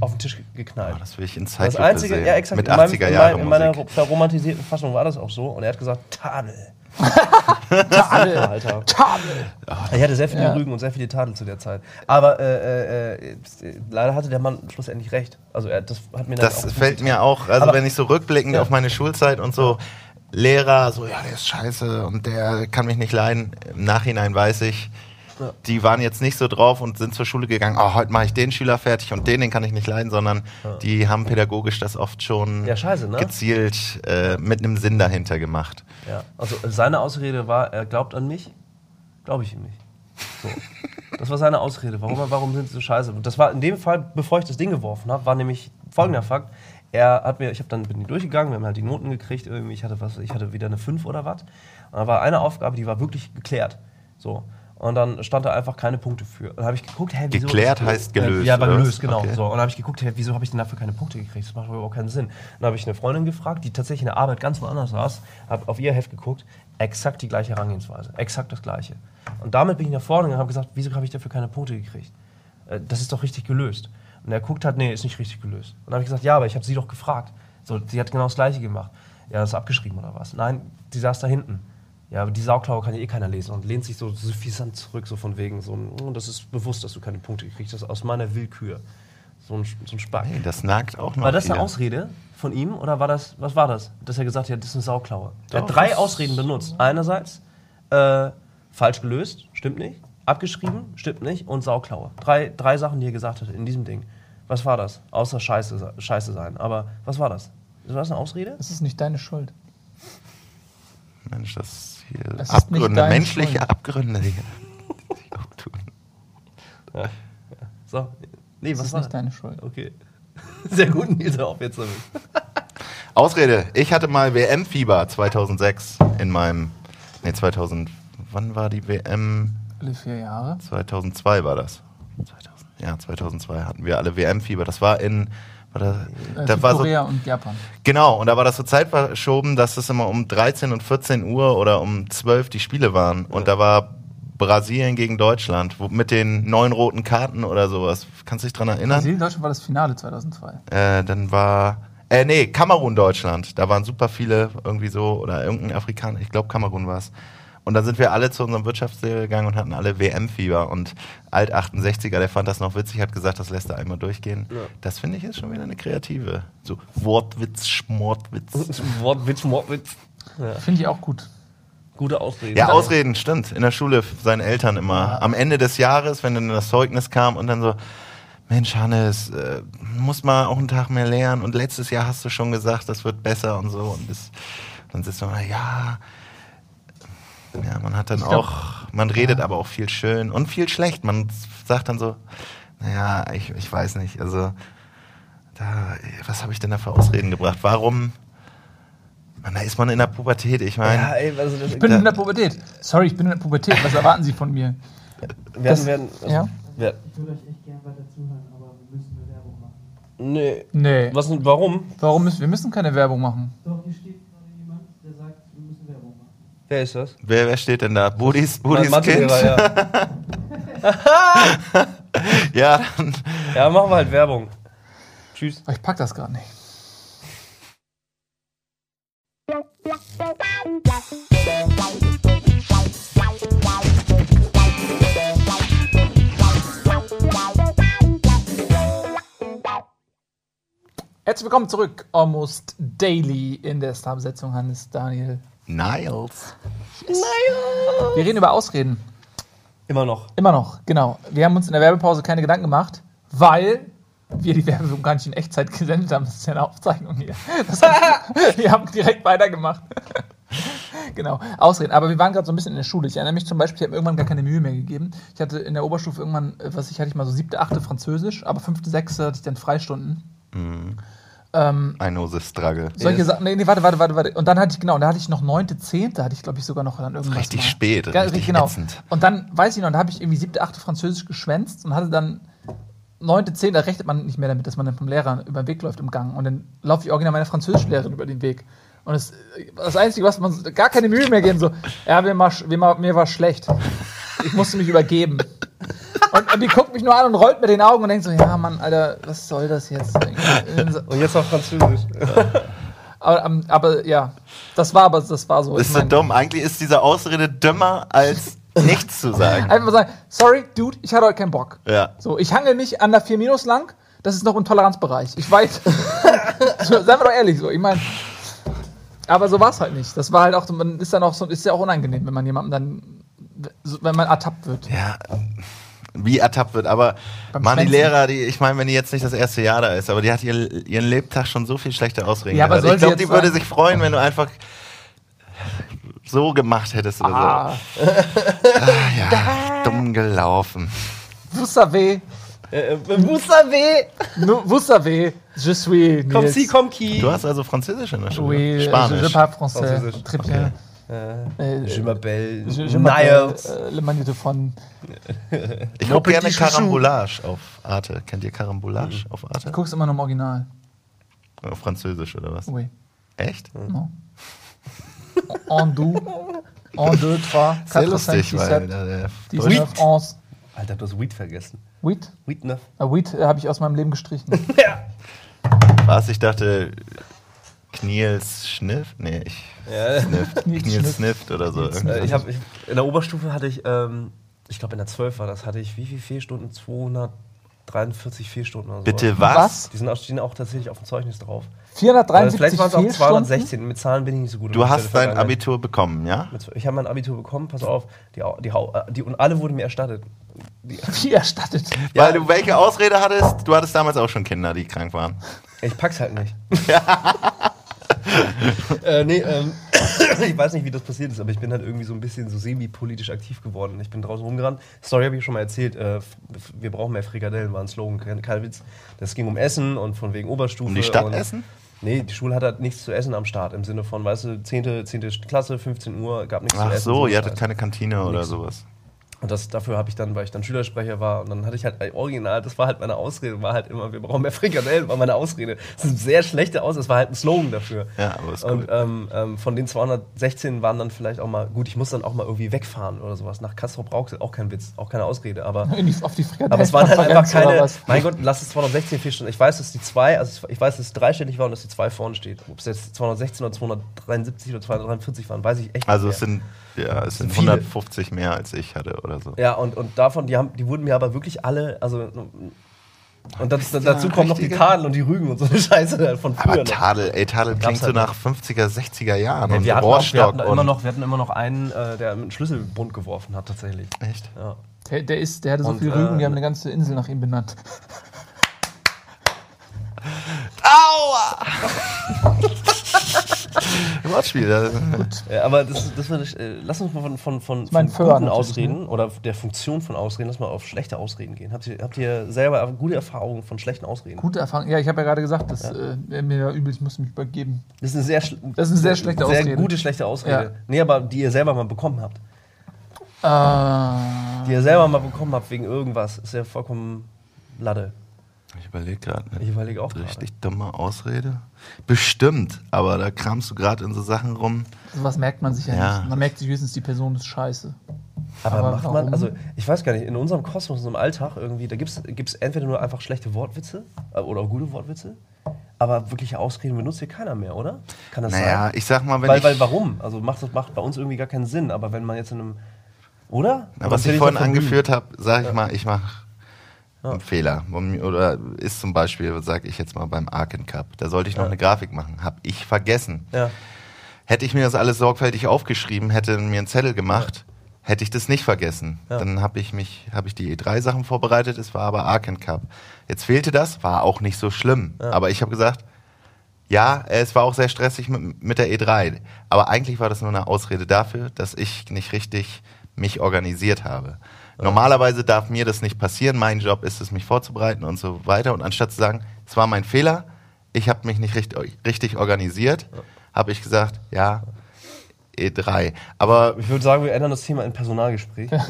auf den Tisch geknallt. Oh, das will ich in Das Zeitlupe einzige, sehen. ja, exakt. Mit in, meinem, 80er in, Jahre mein, in meiner verromantisierten Fassung war das auch so. Und er hat gesagt, Tadel. Tadel, Alter. Tadel. Ich hatte sehr viele Ja. Rügen und sehr viele Tadel zu der Zeit. Aber äh, äh, äh, leider hatte der Mann schlussendlich recht. Also er, das hat mir dann Das auch fällt mir auch, also Aber- wenn ich so rückblickend Ja. auf meine Schulzeit und so, Lehrer, so, ja, der ist scheiße und der kann mich nicht leiden. Im Nachhinein weiß ich, Ja. die waren jetzt nicht so drauf und sind zur Schule gegangen, oh, heute mache ich den Schüler fertig und den, den kann ich nicht leiden, sondern die haben pädagogisch das oft schon Ja, scheiße, ne? gezielt äh, mit einem Sinn dahinter gemacht. Ja, also seine Ausrede war, er glaubt an mich. Glaube ich ihm nicht. So. Das war seine Ausrede. Warum, warum sind sie so scheiße? Und das war in dem Fall, bevor ich das Ding geworfen habe, war nämlich folgender Fakt. Er hat mir, ich habe dann bin die durchgegangen, wir haben halt die Noten gekriegt, irgendwie, ich hatte was, ich hatte wieder eine 5 oder was. Und da war eine Aufgabe, die war wirklich geklärt. So. Und dann stand da einfach keine Punkte für. Und dann habe ich geguckt, hä, wieso Geklärt ist- heißt gelöst, Äh, ja, war was? gelöst, genau. Okay. So. Und dann habe ich geguckt, hä, wieso habe ich denn dafür keine Punkte gekriegt? Das macht überhaupt keinen Sinn. Dann habe ich eine Freundin gefragt, die tatsächlich in der Arbeit ganz woanders saß, habe auf ihr Heft geguckt, exakt die gleiche Herangehensweise, exakt das gleiche. Und damit bin ich nach vorne gegangen und habe gesagt, wieso habe ich dafür keine Punkte gekriegt? Äh, Das ist doch richtig gelöst. Und er guckt halt, nee, ist nicht richtig gelöst. Und dann habe ich gesagt, ja, aber ich habe sie doch gefragt. So, sie hat genau das gleiche gemacht. Ja, das ist abgeschrieben oder was? Nein, die saß da hinten. Ja, aber die Sauklaue kann ja eh keiner lesen und lehnt sich so suffisant zurück, so von wegen, so, "Oh, das ist bewusst, dass du keine Punkte gekriegt hast, aus meiner Willkür. So ein, so ein Spack. Hey, das nagt auch noch War das eine hier. Ausrede von ihm oder war das, was war das? Dass er gesagt hat, das ist eine Sauklaue. Er Doch, hat drei das- Ausreden benutzt. Einerseits äh, falsch gelöst, stimmt nicht. Abgeschrieben, stimmt nicht. Und Sauklaue. Drei, drei Sachen, die er gesagt hat in diesem Ding. Was war das? Außer Scheiße, Scheiße sein. Aber was war das? War das eine Ausrede? Es ist nicht deine Schuld. Mensch, das hier nicht Abgründe, menschliche Schuld. Abgründe. Die auch tun. So. Nee, was ist war nicht das? deine Schuld. Okay. Sehr gut, Nils, auf jetzt damit. Ausrede. Ich hatte mal WM-Fieber 2006 in meinem. Nee, 2000. Wann war die WM? Alle vier Jahre. 2002 war das. 2000, ja, 2002 hatten wir alle WM-Fieber. Das war in. Da, Äh, da war so, Südkorea und Japan. genau, und da war das so zeitverschoben, dass es immer um 13 und 14 Uhr oder um 12 die Spiele waren. Und da war Brasilien gegen Deutschland, wo, mit den neun roten Karten oder sowas. Kannst du dich dran erinnern? Brasilien, Deutschland war das Finale 2002. Äh, dann war, äh, nee, Kamerun, Deutschland. Da waren super viele irgendwie so, oder irgendein Afrikaner, ich glaube Kamerun war es. Und dann sind wir alle zu unserem Wirtschaftslehrer gegangen und hatten alle WM-Fieber. Und Alt 68er, der fand das noch witzig, hat gesagt, das lässt er einmal durchgehen. Ja. Das finde ich ist schon wieder eine kreative. So Wortwitz, Schmortwitz. Wortwitz, Wortwitz. Ja. Finde ich auch gut. Gute Ausrede. Ja, Ausreden, stimmt. In der Schule seinen Eltern immer. Am Ende des Jahres, wenn dann das Zeugnis kam und dann so, Mensch, Hannes, äh, muss mal auch einen Tag mehr lernen und letztes Jahr hast du schon gesagt, das wird besser und so. Und das, dann sitzt man, ja, ja, man hat dann Ich glaub- auch, man redet aber auch viel schön und viel schlecht. Man sagt dann so, naja, ich, ich weiß nicht, also, da, was habe ich denn da für Ausreden gebracht? Warum? Man, da ist man in der Pubertät, ich meine. Ja, ey, also Ich bin in der Pubertät. Sorry, ich bin in der Pubertät. Was erwarten Sie von mir? werden, das- werden, also, ja. wer, Ich würde euch echt gern weiter zuhören, aber wir müssen eine Werbung machen. nee. Nee. Was, warum? Warum müssen wir müssen keine Werbung machen? Doch, hier steht gerade jemand, der sagt, wir müssen Werbung machen. Wer ist das? Wer, wer steht denn da? Budis, Budis Kind? Ja. Ja, dann. ja, machen wir halt Werbung. Tschüss. Ich pack das gerade nicht. Herzlich willkommen zurück, Almost Daily in der Starbesetzung Hannes Daniel. Niles. Wir reden über Ausreden. Immer noch. Immer noch, genau. Wir haben uns in der Werbepause keine Gedanken gemacht, weil wir die Werbung gar nicht in Echtzeit gesendet haben. Das ist ja eine Aufzeichnung hier. Das heißt, wir haben direkt weitergemacht. genau, Ausreden. Aber wir waren gerade so ein bisschen in der Schule. Ich erinnere mich zum Beispiel, ich habe mir irgendwann gar keine Mühe mehr gegeben. Ich hatte in der Oberstufe irgendwann, äh, was ich hatte ich mal so siebte, achte Französisch, aber fünfte, sechste hatte ich dann Freistunden. Ähm, I know the struggle. solche. Sachen. Nee, nee, warte, warte, warte, warte. Und dann hatte ich, genau, da hatte ich noch neunte, zehnte, hatte ich, glaube ich, sogar noch dann irgendwas. Richtig mal. spät, Ja, richtig genau. ätzend. Und dann, weiß ich noch, da habe ich irgendwie siebte, achte Französisch geschwänzt und hatte dann neunte, zehnte, da rechnet man nicht mehr damit, dass man dann vom Lehrer über den Weg läuft im Gang. Und dann laufe ich original meiner Französischlehrerin über den Weg. Und das, das Einzige, was man gar keine Mühe mehr geben, so, ja, mir war, mir war schlecht. Ich musste mich übergeben. Und, und die guckt mich nur an und rollt mit den Augen und denkt so, ja, Mann, Alter, was soll das jetzt? Und jetzt auf Französisch. Aber, ähm, aber ja, das war aber, das war so. Das Ich ist so dumm. Eigentlich ist diese Ausrede dümmer, als nichts zu sagen. Einfach mal sagen, sorry, Dude, ich hatte heute keinen Bock. Ja. So, ich hangel mich an der 4 Minus lang, das ist noch im Toleranzbereich. Ich weiß. so, seien wir doch ehrlich, so, ich meine. Aber so war es halt nicht. Das war halt auch, so- man ist dann auch so, ist ja auch unangenehm, wenn man jemandem dann, wenn man ertappt wird. Ja, wie ertappt wird. Aber Mann, die. Lehrer, die, ich meine, wenn die jetzt nicht das erste Jahr da ist, aber die hat ihr, ihren Lebtag schon so viel schlechte Ausreden Ja, aber soll Ich sie glaube, die würde sich freuen, wenn du einfach so gemacht hättest oder Ah, so. Ja, dumm gelaufen. vous savez, Äh, vous savez, vous savez, je suis comme si, comme qui. Du hast also Französisch in der Schule? Oui, Spanisch. je parle français. Französisch. Très bien. Äh, Äh, je m'appelle Je, m'appelle Niles. äh, Le Magnétophone. ich Mon gucke gerne. Carambolage auf Arte. Kennt ihr Carambolage Mhm. auf Arte? Du guckst immer nur im Original. Auf Französisch oder was? Oui. Echt? Non. En deux, en deux, trois, Sehr quatre, cinq, lustig, six, weil sept, da der dix, Deutsch- neuf, onze. Alter, du hast Weed vergessen. Weed? Weed, ne? Äh, Weed äh, habe ich aus meinem Leben gestrichen. Was? Ich dachte, Kniels Schniff? Nee, ich Ja. snifft. Kniels snifft oder so. Äh, ich hab, ich, in der Oberstufe hatte ich, ähm, ich glaube in der 12 war das, hatte ich wie viel Fehlstunden? 243 Fehlstunden oder so. Bitte was? Was? Die sind auch, stehen auch tatsächlich auf dem Zeugnis drauf. Äh, 473 vielleicht waren es auch Fehlstunden? 216. Mit Zahlen bin ich nicht so gut. Du hast dein. Abitur bekommen, ja? Ich habe mein Abitur bekommen, pass auf, die, die, Hau- äh, die, und alle wurden mir erstattet. Die, Wie erstattet. Weil du welche Ausrede hattest? Du hattest damals auch schon Kinder, die krank waren. ich pack's halt nicht. äh, nee, ähm, ich weiß nicht, wie das passiert ist, aber ich bin halt irgendwie so ein bisschen so semi-politisch aktiv geworden. Ich bin draußen rumgerannt. Story habe ich schon mal erzählt. Äh, wir brauchen mehr Frikadellen, war ein Slogan, kein, kein Witz. Das ging um Essen und von wegen Oberstufe. Um die Stadt und, Essen? Nee, die Schule hat halt nichts zu essen am Start. Im Sinne von, weißt du, 10. 10. Klasse, 15 Uhr, gab nichts zu Ach essen. so, ihr hattet Scheiß. keine Kantine oder Nix. sowas. Und das, dafür habe ich dann, weil ich dann Schülersprecher war, und dann hatte ich halt original, das war halt meine Ausrede, war halt immer, wir brauchen mehr Frikadellen, war meine Ausrede. Das ist eine sehr schlechte Ausrede, das war halt ein Slogan dafür. Ja, aber ist Und gut. ähm, ähm, von den 216 waren dann vielleicht auch mal, gut, ich muss dann auch mal irgendwie wegfahren oder sowas. Nach Castro braucht auch kein Witz, auch keine Ausrede, aber. Auf die Frikadellen. Aber es waren halt einfach keine. was? Mein Gott, lass es 216 vier Stunden. Ich weiß, dass die 2, also ich weiß, dass es dreistellig war und dass die 2 vorne steht. Ob es jetzt 216 oder 273 oder 243 waren, weiß ich echt Also nicht es mehr. sind, ja, es sind viele. 150 mehr als ich hatte oder so. Ja, und, und davon, die, haben, die wurden mir aber wirklich alle, also. Und das, dazu kommen noch die Tadel und die Rügen und so eine Scheiße von früher Aber. Tadel, ey, Tadel klingt so halt nach 50er, 60er Jahren Ja, und wir, hatten auch, wir, hatten immer noch, wir hatten immer noch einen, äh, der mit einem Schlüsselbund geworfen hat, tatsächlich. echt. Ja. Der, der, ist, der hatte so Und, viel Rügen, äh, die haben eine ganze Insel nach ihm benannt. Aua! Wortspiel. da- Ja, aber das, das war nicht, äh, lass uns mal von, von, von, von guten Ausreden oder der Funktion von Ausreden, lass mal auf schlechte Ausreden gehen. Habt ihr, habt ihr selber gute Erfahrungen von schlechten Ausreden? Gute Erfahrung. Ja, ich habe ja gerade gesagt, dass äh, mir war übel, ich musste mich übergeben. Das ist eine sehr, Das ist eine sehr schlechte sehr Ausrede. gute schlechte Ausrede. Ja. Nee, aber die ihr selber mal bekommen habt. Äh, Die ihr selber mal bekommen habt wegen irgendwas. Ist ja vollkommen Lade. Ich überlege gerade. Ich überlege auch gerade. Richtig dumme Ausrede? Bestimmt, aber da kramst du gerade in so Sachen rum. sowas merkt man sich ja, Ja. nicht. Man merkt sich höchstens, die Person ist scheiße. Aber, Aber macht warum? man, also ich weiß gar nicht, in unserem Kosmos, in unserem Alltag irgendwie, da gibt es entweder nur einfach schlechte Wortwitze äh, oder gute Wortwitze, aber wirkliche Ausreden benutzt hier keiner mehr, oder? Kann das Naja, sein? ich sag mal, wenn Weil, ich. weil warum? Also macht das macht bei uns irgendwie gar keinen Sinn, aber wenn man jetzt in einem. Oder? Na, was ich vorhin angeführt habe, sage ich mal, ich mache einen Fehler. Oder ist zum Beispiel, sage ich jetzt mal beim Arken Cup, da sollte ich noch Ja. eine Grafik machen. Habe ich vergessen. Ja. Hätte ich mir das alles sorgfältig aufgeschrieben, hätte mir einen Zettel gemacht, hätte ich das nicht vergessen. Ja. Dann habe ich mich, habe ich die E3-Sachen vorbereitet, es war aber Arken Cup. Jetzt fehlte das, war auch nicht so schlimm. Ja. Aber ich habe gesagt, ja, es war auch sehr stressig mit, mit der E3. Aber eigentlich war das nur eine Ausrede dafür, dass ich nicht richtig mich organisiert habe. Normalerweise darf mir das nicht passieren. Mein Job ist es, mich vorzubereiten und so weiter. Und anstatt zu sagen, es war mein Fehler, ich habe mich nicht richtig, richtig organisiert, habe ich gesagt, ja, E3. Aber Ich würde sagen, wir ändern das Thema in Personalgespräch.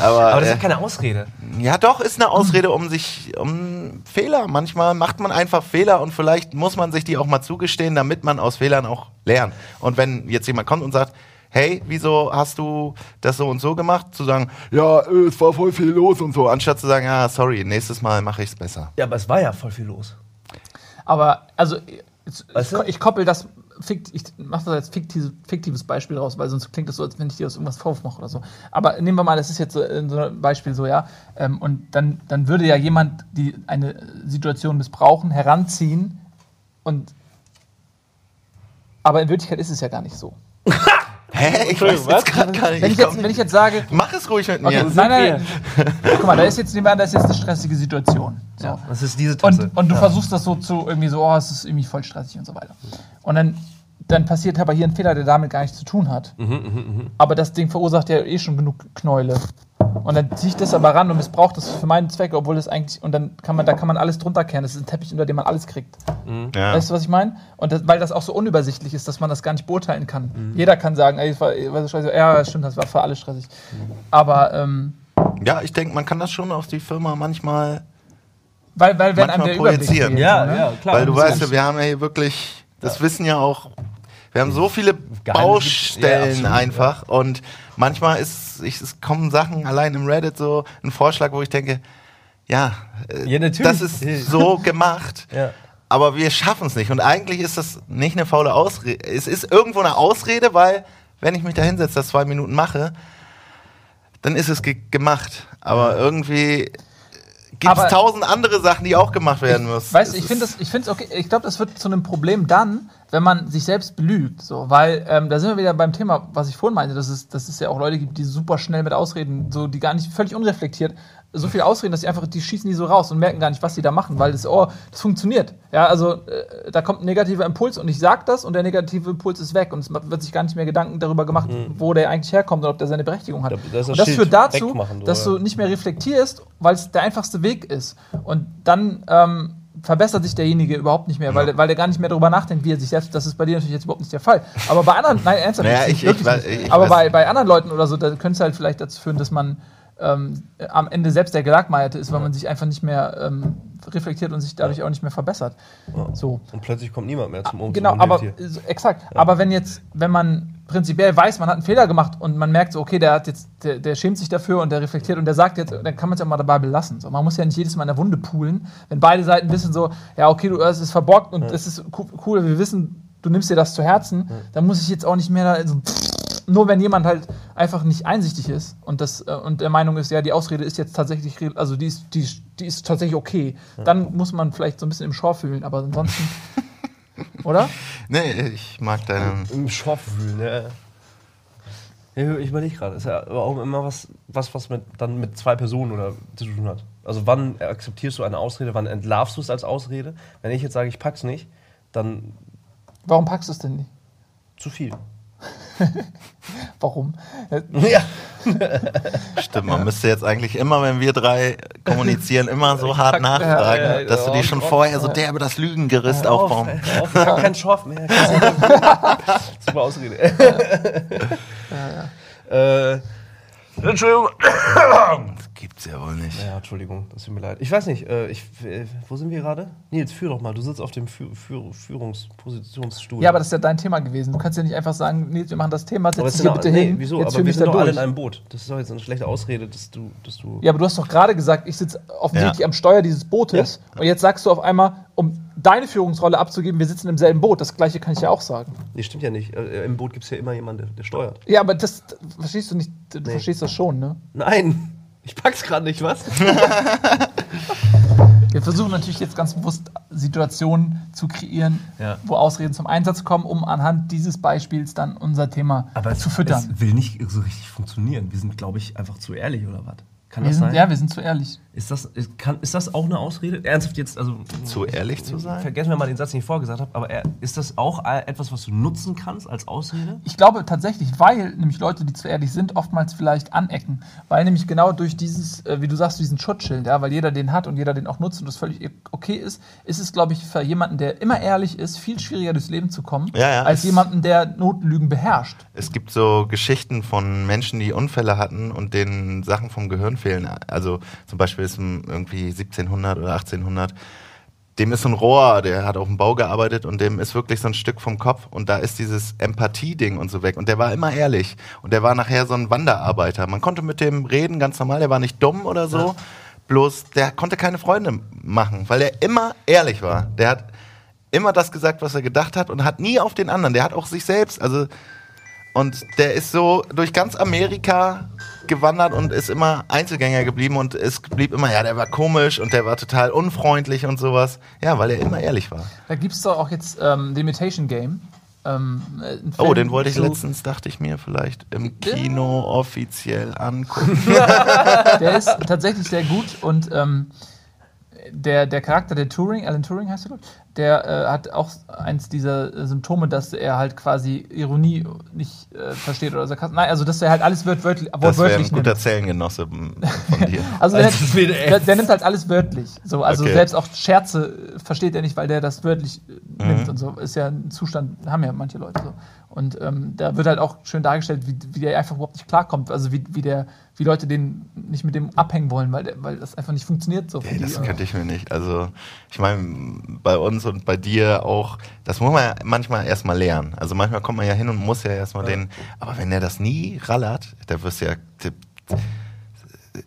aber, Aber das äh, ist keine Ausrede. Ja, doch, ist eine Ausrede um sich, um Fehler. Manchmal macht man einfach Fehler und vielleicht muss man sich die auch mal zugestehen, damit man aus Fehlern auch lernt. Und wenn jetzt jemand kommt und sagt, hey, wieso hast du das so und so gemacht? Zu sagen, ja, äh, es war voll viel los und so, anstatt zu sagen, ja, sorry, nächstes Mal mache ich es besser. Ja, aber es war ja voll viel los. Aber, also, Weißt du? ich koppel das, fikt, ich mache das als fiktives, fiktives Beispiel raus, weil sonst klingt das so, als wenn ich dir aus irgendwas Vorwurf mache oder so. Aber nehmen wir mal, das ist jetzt so, so ein Beispiel so, ja. Ähm, und dann, dann würde ja jemand die eine Situation missbrauchen, heranziehen und. Aber in Wirklichkeit ist es ja gar nicht so. Hä? Ich weiß was? jetzt gerade gar nicht. Wenn ich, jetzt, wenn ich jetzt sage, mach es ruhig mit mir. okay, nein, nein, nein. Guck mal, da ist jetzt, nehmen wir an, da ist jetzt eine stressige Situation. So. Ja, das ist diese Tasse. Und, und du ja. versuchst das so zu irgendwie so, oh, es ist irgendwie voll stressig und so weiter. Und dann, dann passiert aber hier ein Fehler, der damit gar nichts zu tun hat. Mhm, Aber das Ding verursacht ja eh schon genug Knäule. Und dann ziehe ich das aber ran und missbrauche das für meinen Zweck, obwohl das eigentlich, und dann kann man, da kann man alles drunter kehren. Das ist ein Teppich, unter dem man alles kriegt. Ja. Weißt du, was ich meine? Und das, weil das auch so unübersichtlich ist, dass man das gar nicht beurteilen kann. Mhm. Jeder kann sagen, ey, das war, war so stressig. ja, stimmt, das war für alle stressig. Aber, ähm, ja, ich denke, man kann das schon auf die Firma manchmal weil, weil wenn einem Manchmal der Überblick projizieren. fehlt, Ja, ne? ja, klar. Weil du das weißt ja, wir haben ja hier wirklich, das wissen ja auch, wir haben so viele Baustellen ja, einfach und manchmal ist, ich, es kommen Sachen allein im Reddit so, ein Vorschlag, wo ich denke, ja, äh, Ja, das ist so gemacht. Ja. Aber wir schaffen es nicht. Und eigentlich ist das nicht eine faule Ausrede. Es ist irgendwo eine Ausrede, weil, wenn ich mich da hinsetze, das zwei Minuten mache, dann ist es ge gemacht. Aber irgendwie gibt es tausend andere Sachen, die auch gemacht werden müssen. Weißt du, ich finde es okay. Ich glaube, das wird zu einem Problem dann, wenn man sich selbst belügt. So, weil ähm, da sind wir wieder beim Thema, was ich vorhin meinte, dass es, dass es ja auch Leute gibt, die super schnell mit Ausreden, so die gar nicht völlig unreflektiert, so viel ausreden, dass sie einfach, die schießen die so raus und merken gar nicht, was sie da machen, weil das, oh, das funktioniert. Ja, also äh, da kommt ein negativer Impuls und ich sag das und der negative Impuls ist weg und es wird sich gar nicht mehr Gedanken darüber gemacht, wo der eigentlich herkommt und ob der seine Berechtigung hat. Das und das Schild führt dazu, wegmachen, dass du nicht mehr reflektierst, weil es der einfachste Weg ist. Und dann, ähm, verbessert sich derjenige überhaupt nicht mehr, weil, der- weil der gar nicht mehr darüber nachdenkt, wie er sich selbst. Das ist bei dir natürlich jetzt überhaupt nicht der Fall. Aber bei anderen, nein, ernsthaft, Naja, ich- ich ich aber bei, bei anderen Leuten oder so, da könnte es halt vielleicht dazu führen, dass man ähm, am Ende selbst der Gelagmeierte ist, weil man sich einfach nicht mehr ähm, reflektiert und sich dadurch auch nicht mehr verbessert. So. Und plötzlich kommt niemand mehr zum Umzug. Genau, aber exakt. Aber wenn jetzt, wenn man prinzipiell weiß, man hat einen Fehler gemacht und man merkt so, okay, der hat jetzt, der, der schämt sich dafür und der reflektiert und der sagt jetzt, dann kann man es ja mal dabei belassen. So, man muss ja nicht jedes Mal in der Wunde poolen, wenn beide Seiten wissen so, ja, okay, du es ist verborgt und es ist co- cool, wir wissen, du nimmst dir das zu Herzen, dann muss ich jetzt auch nicht mehr da so nur wenn jemand halt einfach nicht einsichtig ist und das äh, und der Meinung ist, ja, die Ausrede ist jetzt tatsächlich, also die ist, die, ist- die ist tatsächlich okay, dann muss man vielleicht so ein bisschen im Schor fühlen, aber ansonsten, oder? Nee, ich mag deinen. Im Schopf wühlen, ja. Ja, Ich überlege gerade, ist ja aber auch immer was, was, was mit, dann mit zwei Personen oder zu tun hat. Also wann akzeptierst du eine Ausrede, wann entlarvst du es als Ausrede? Wenn ich jetzt sage, ich pack's nicht, dann Warum packst du es denn nicht? zu viel. Warum? Ja. Stimmt, man müsste jetzt eigentlich immer, wenn wir drei kommunizieren, immer so hart nachfragen, ja, ja, dass du die schon vorher so derbe das Lügengerüst aufbauen. auf, Ich hab keinen Schorf mehr. Super Ausrede. äh, Entschuldigung. Gibt's ja wohl nicht. Ja, Entschuldigung, das tut mir leid. Ich weiß nicht, äh, ich, äh, wo sind wir gerade? Nils, führ doch mal. Du sitzt auf dem Führ Führ Führungspositionsstuhl. Ja, aber das ist ja dein Thema gewesen. Du kannst ja nicht einfach sagen, nee, wir machen das Thema, setz dich hier bitte nee, hin. Wieso? jetzt aber wir sind doch alle in einem Boot. Das ist doch jetzt eine schlechte Ausrede, dass du. Dass du Ja, aber du hast doch gerade gesagt, ich sitze offensichtlich Ja. am Steuer dieses Bootes und jetzt sagst du auf einmal, um deine Führungsrolle abzugeben, wir sitzen im selben Boot. Das gleiche kann ich ja auch sagen. nee, stimmt ja nicht. Äh, Im Boot gibt es ja immer jemanden, der, der steuert. Ja, aber das das verstehst du nicht. Du Nee. verstehst das schon, ne? Nein! Ich pack's gerade nicht, was? Wir versuchen natürlich jetzt ganz bewusst Situationen zu kreieren, Ja. wo Ausreden zum Einsatz kommen, um anhand dieses Beispiels dann unser Thema Aber zu es, füttern. es will nicht so richtig funktionieren. Wir sind, glaube ich, einfach zu ehrlich oder was? Kann wir das sind, sein? ja, wir sind zu ehrlich. Ist, das, ist, kann, ist das auch eine Ausrede? Ernsthaft jetzt, also. Zu ehrlich zu sein? Vergessen wir mal den Satz, den ich vorgesagt habe, aber er, ist das auch etwas, was du nutzen kannst als Ausrede? Ich glaube tatsächlich, weil nämlich Leute, die zu ehrlich sind, oftmals vielleicht anecken. Weil nämlich genau durch dieses, äh, wie du sagst, diesen Schutzschild, ja, weil jeder den hat und jeder den auch nutzt und das völlig okay ist, ist es, glaube ich, für jemanden, der immer ehrlich ist, viel schwieriger durchs Leben zu kommen, Ja, ja, als jemanden, der Notenlügen beherrscht. Es gibt so Geschichten von Menschen, die Unfälle hatten und denen Sachen vom Gehirn fehlen. Also zum Beispiel ist ein irgendwie 1700 oder 1800. Dem ist so ein Rohr, der hat auf dem Bau gearbeitet und dem ist wirklich so ein Stück vom Kopf und da ist dieses Empathie-Ding und so weg. Und der war immer ehrlich und der war nachher so ein Wanderarbeiter. Man konnte mit dem reden, ganz normal, der war nicht dumm oder so. Bloß der konnte keine Freunde machen, weil er immer ehrlich war. Der hat immer das gesagt, was er gedacht hat und hat nie auf den anderen. Der hat auch sich selbst, also und der ist so durch ganz Amerika gewandert und ist immer Einzelgänger geblieben und es blieb immer, ja, der war komisch und der war total unfreundlich und sowas. Ja, weil er immer ehrlich war. Da gibt es doch auch jetzt ähm, The Imitation Game. Ähm, äh, Oh, den wollte ich letztens, dachte ich mir, vielleicht im Kino offiziell angucken. Der ist tatsächlich sehr gut und ähm, der, der Charakter, der Turing, Alan Turing heißt er, glaub ich, der äh, hat auch eins dieser äh, Symptome, dass er halt quasi Ironie nicht äh, versteht oder Sarkasmus. Nein, also dass er halt alles wörtlich, Das wäre ein guter nimmt. Zellengenosse von dir. Also der, Also, echt- der, der nimmt halt alles wörtlich. So, also Okay. selbst auch Scherze äh, versteht er nicht, weil der das wörtlich äh, nimmt Mhm. und so. Ist ja ein Zustand, haben ja manche Leute so. Und ähm, da wird halt auch schön dargestellt, wie, wie der einfach überhaupt nicht klarkommt. Also wie, wie der, wie Leute den nicht mit dem abhängen wollen, weil, der, weil das einfach nicht funktioniert so die. das könnte ich mir nicht. Also, ich meine, bei uns und bei dir auch, das muss man ja manchmal erstmal lernen. Also manchmal kommt man ja hin und muss ja erstmal den, aber wenn der das nie rallert, da wirst du ja,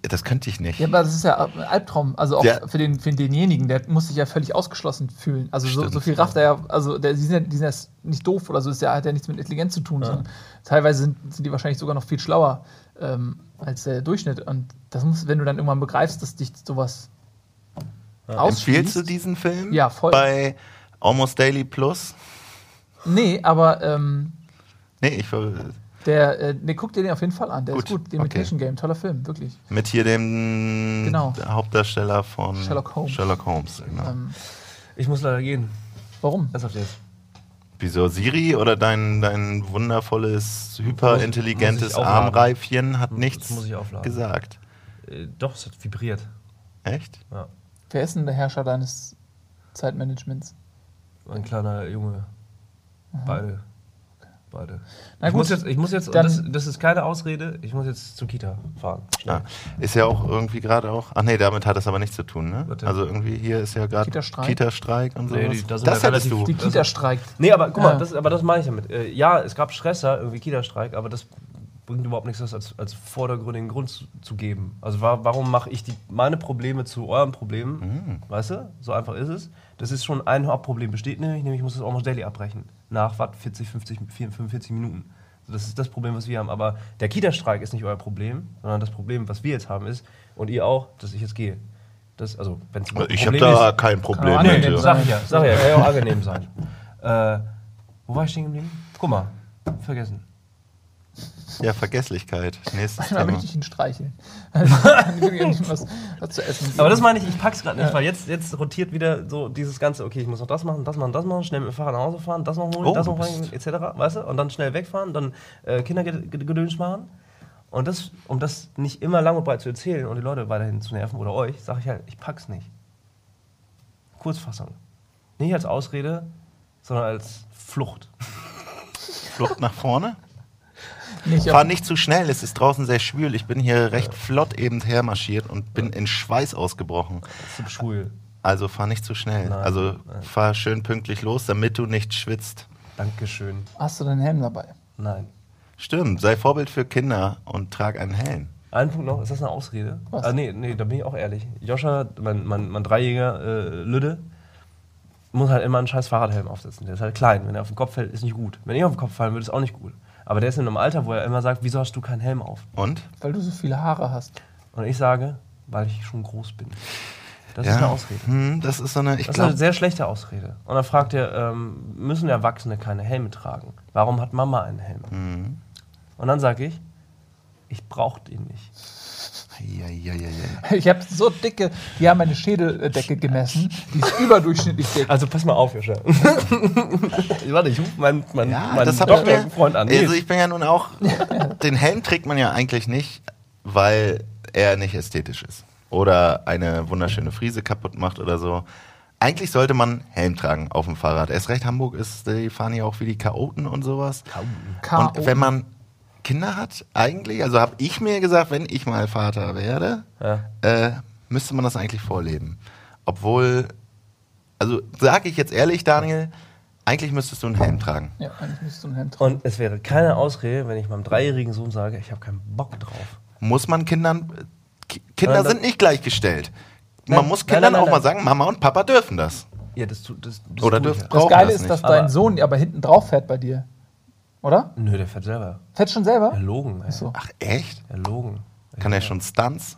das könnte ich nicht. Ja, aber das ist ja ein Albtraum. Also auch Ja. für, den, für denjenigen, der muss sich ja völlig ausgeschlossen fühlen. Also so, so viel rafft er ja, also der, die, sind ja, die sind ja nicht doof oder so, ist ja, hat ja nichts mit Intelligenz zu tun, sondern teilweise sind, sind die wahrscheinlich sogar noch viel schlauer ähm, als der Durchschnitt. Und das muss, wenn du dann irgendwann begreifst, dass dich sowas Empfiehlst du ausschließt. diesen Film? Ja, voll. Bei Almost Daily Plus? Nee, aber ähm, Nee, ich will der, äh, nee, guck dir den auf jeden Fall an. Der ist Gut, gut. The Imitation Game, toller Film, wirklich. mit hier dem Genau. Hauptdarsteller von Sherlock Holmes. Sherlock Holmes genau. Ähm, Ich muss leider gehen. warum? Ernsthaft jetzt. Wieso Siri oder dein, dein wundervolles, hyperintelligentes. Armreifchen hat Das nichts muss ich aufladen. gesagt? Äh, doch, es hat vibriert. Echt? Ja. Wer ist denn der Herrscher deines Zeitmanagements? Ein kleiner Junge. Beide. Beide. Na ich, gut, muss jetzt, ich muss jetzt, das, das ist keine Ausrede, ich muss jetzt zur Kita fahren. Ja. Ist ja auch irgendwie gerade auch. Ach nee, damit hat das aber nichts zu tun, ne? Denn? Also irgendwie hier ist ja gerade Kita-Streik? Kita-Streik und so. Nee, die- da sind das wir hättest du. Die Kita streikt. Nee, aber guck Ja. mal, das, aber das meine ich damit. Äh, ja, es gab Stress da, irgendwie Kita-Streik, aber das bringt überhaupt nichts, das als, als vordergründigen Grund zu, zu geben. Also wa warum mache ich die, meine Probleme zu euren Problemen? Weißt du? So einfach ist es. Das ist schon ein Hauptproblem besteht nämlich, nämlich ich muss das Almost Daily abbrechen. Nach was? 40, 50, 45 Minuten. So, Das ist das Problem, was wir haben. Aber der Kita-Streik ist nicht euer Problem, sondern das Problem, was wir jetzt haben, ist, und ihr auch, dass ich jetzt gehe. Das, also, wenn es überhaupt ein Ich habe da ist- kein Problem mit. sein. Sag ich ja, sag ich ja, kann ja auch angenehm sein. Äh, wo war ich stehen geblieben? Guck mal, vergessen. Ja, Vergesslichkeit. Nächstes Manchmal Thema. möchte ich ihn streicheln. Also, was, was zu essen. Aber das meine ich, ich pack's gerade nicht, weil jetzt, jetzt rotiert wieder so dieses Ganze, okay, ich muss noch das machen, das machen, das machen, schnell mit dem Fahrrad nach Hause fahren, das noch holen, Oh, das noch holen, etc., weißt du? Und dann schnell wegfahren, dann äh, Kindergedöns machen. Und das, um das nicht immer lang und breit zu erzählen und die Leute weiterhin zu nerven oder euch, sage ich halt, ich pack's nicht. Kurzfassung. Nicht als Ausrede, sondern als Flucht. Flucht nach vorne. Nicht Fahr nicht zu schnell, es ist draußen sehr schwül. Ich bin hier recht flott eben hermarschiert und bin in Schweiß ausgebrochen. Zum Schwul. Also fahr nicht zu schnell. Nein, also nein. fahr schön pünktlich los, damit du nicht schwitzt. Dankeschön. hast du deinen Helm dabei? Nein. Stimmt, sei Vorbild für Kinder und trag einen Helm. Ein Punkt noch, ist das eine Ausrede? Was? Ah, nee, nee, da bin ich auch ehrlich. Joscha, mein, mein, mein Dreijäger äh, Lüde, muss halt immer einen scheiß Fahrradhelm aufsetzen. Der ist halt klein. Wenn er auf den Kopf fällt, ist nicht gut. Wenn ich auf den Kopf fallen würde, ist auch nicht gut. Aber der ist in einem Alter, wo er immer sagt, wieso hast du keinen Helm auf? Und? Weil du so viele Haare hast. Und ich sage, weil ich schon groß bin. Das ist eine Ausrede. Hm, das ist so eine, ich Das ist eine sehr schlechte Ausrede. Und dann fragt er, ähm, müssen Erwachsene keine Helme tragen? Warum hat Mama einen Helm? Mhm. Und dann sage ich, ich brauche den nicht. Ich habe so dicke, die haben meine Schädeldecke gemessen. Die ist überdurchschnittlich dick. Also pass mal auf, Joscha. Warte, ich rufe meinen, meinen, Ja, meinen das hab ich Doktor- mir. Freund an. Also ich bin ja nun auch. den Helm trägt man ja eigentlich nicht, weil er nicht ästhetisch ist. Oder eine wunderschöne Friese kaputt macht oder so. Eigentlich sollte man Helm tragen auf dem Fahrrad. Erst recht, Hamburg ist, die fahren ja auch wie die Chaoten und sowas. K.O. Und wenn man Kinder hat, eigentlich, also habe ich mir gesagt, wenn ich mal Vater werde, Ja. äh, müsste man das eigentlich vorleben. Obwohl, also sage ich jetzt ehrlich, Daniel, eigentlich müsstest du einen Helm tragen. Ja, eigentlich müsstest du einen Helm tragen. Und es wäre keine Ausrede, wenn ich meinem dreijährigen Sohn sage, ich habe keinen Bock drauf. Muss man Kindern, Ki- Kinder Nein, sind nicht gleichgestellt. Nein, man muss Kindern nein, auch nein, mal sagen, Mama und Papa dürfen das. Ja, das, das, das Oder tue ich dürft- ja. Das Geile das ist, dass dein Sohn aber hinten drauf fährt bei dir. Oder? Nö, der fährt selber. Fährt schon selber? Erlogen, ey. so. Ach echt? Erlogen. Kann er schon Stunts?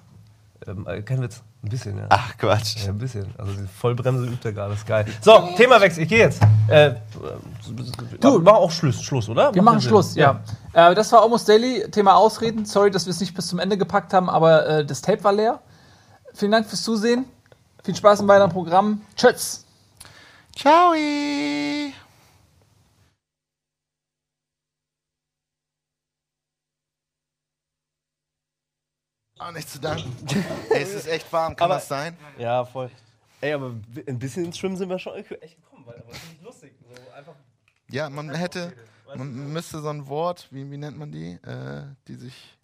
Ähm, äh, kein Witz. Ein bisschen, ja. Ach Quatsch. Ja, ein bisschen. Also die Vollbremse übt er gerade, ist geil. So, Themawechsel, ich gehe jetzt. Äh, du, mach auch Schluss, Schluss, oder? Wir Macht machen Sinn. Schluss, ja. Äh, das war Almost Daily, Thema Ausreden. Sorry, dass wir es nicht bis zum Ende gepackt haben, aber äh, das Tape war leer. Vielen Dank fürs Zusehen. Viel Spaß im weiteren Programm. Tschüss. Ciao. Auch nicht zu danken. Ey, es ist echt warm, kann Aber- das sein? Ja, voll. Ey, aber ein bisschen ins Schwimmen sind wir schon echt gekommen, weil aber das ist nicht lustig. So einfach Ja, man hätte, man müsste so ein Wort, wie, wie nennt man die, äh, die sich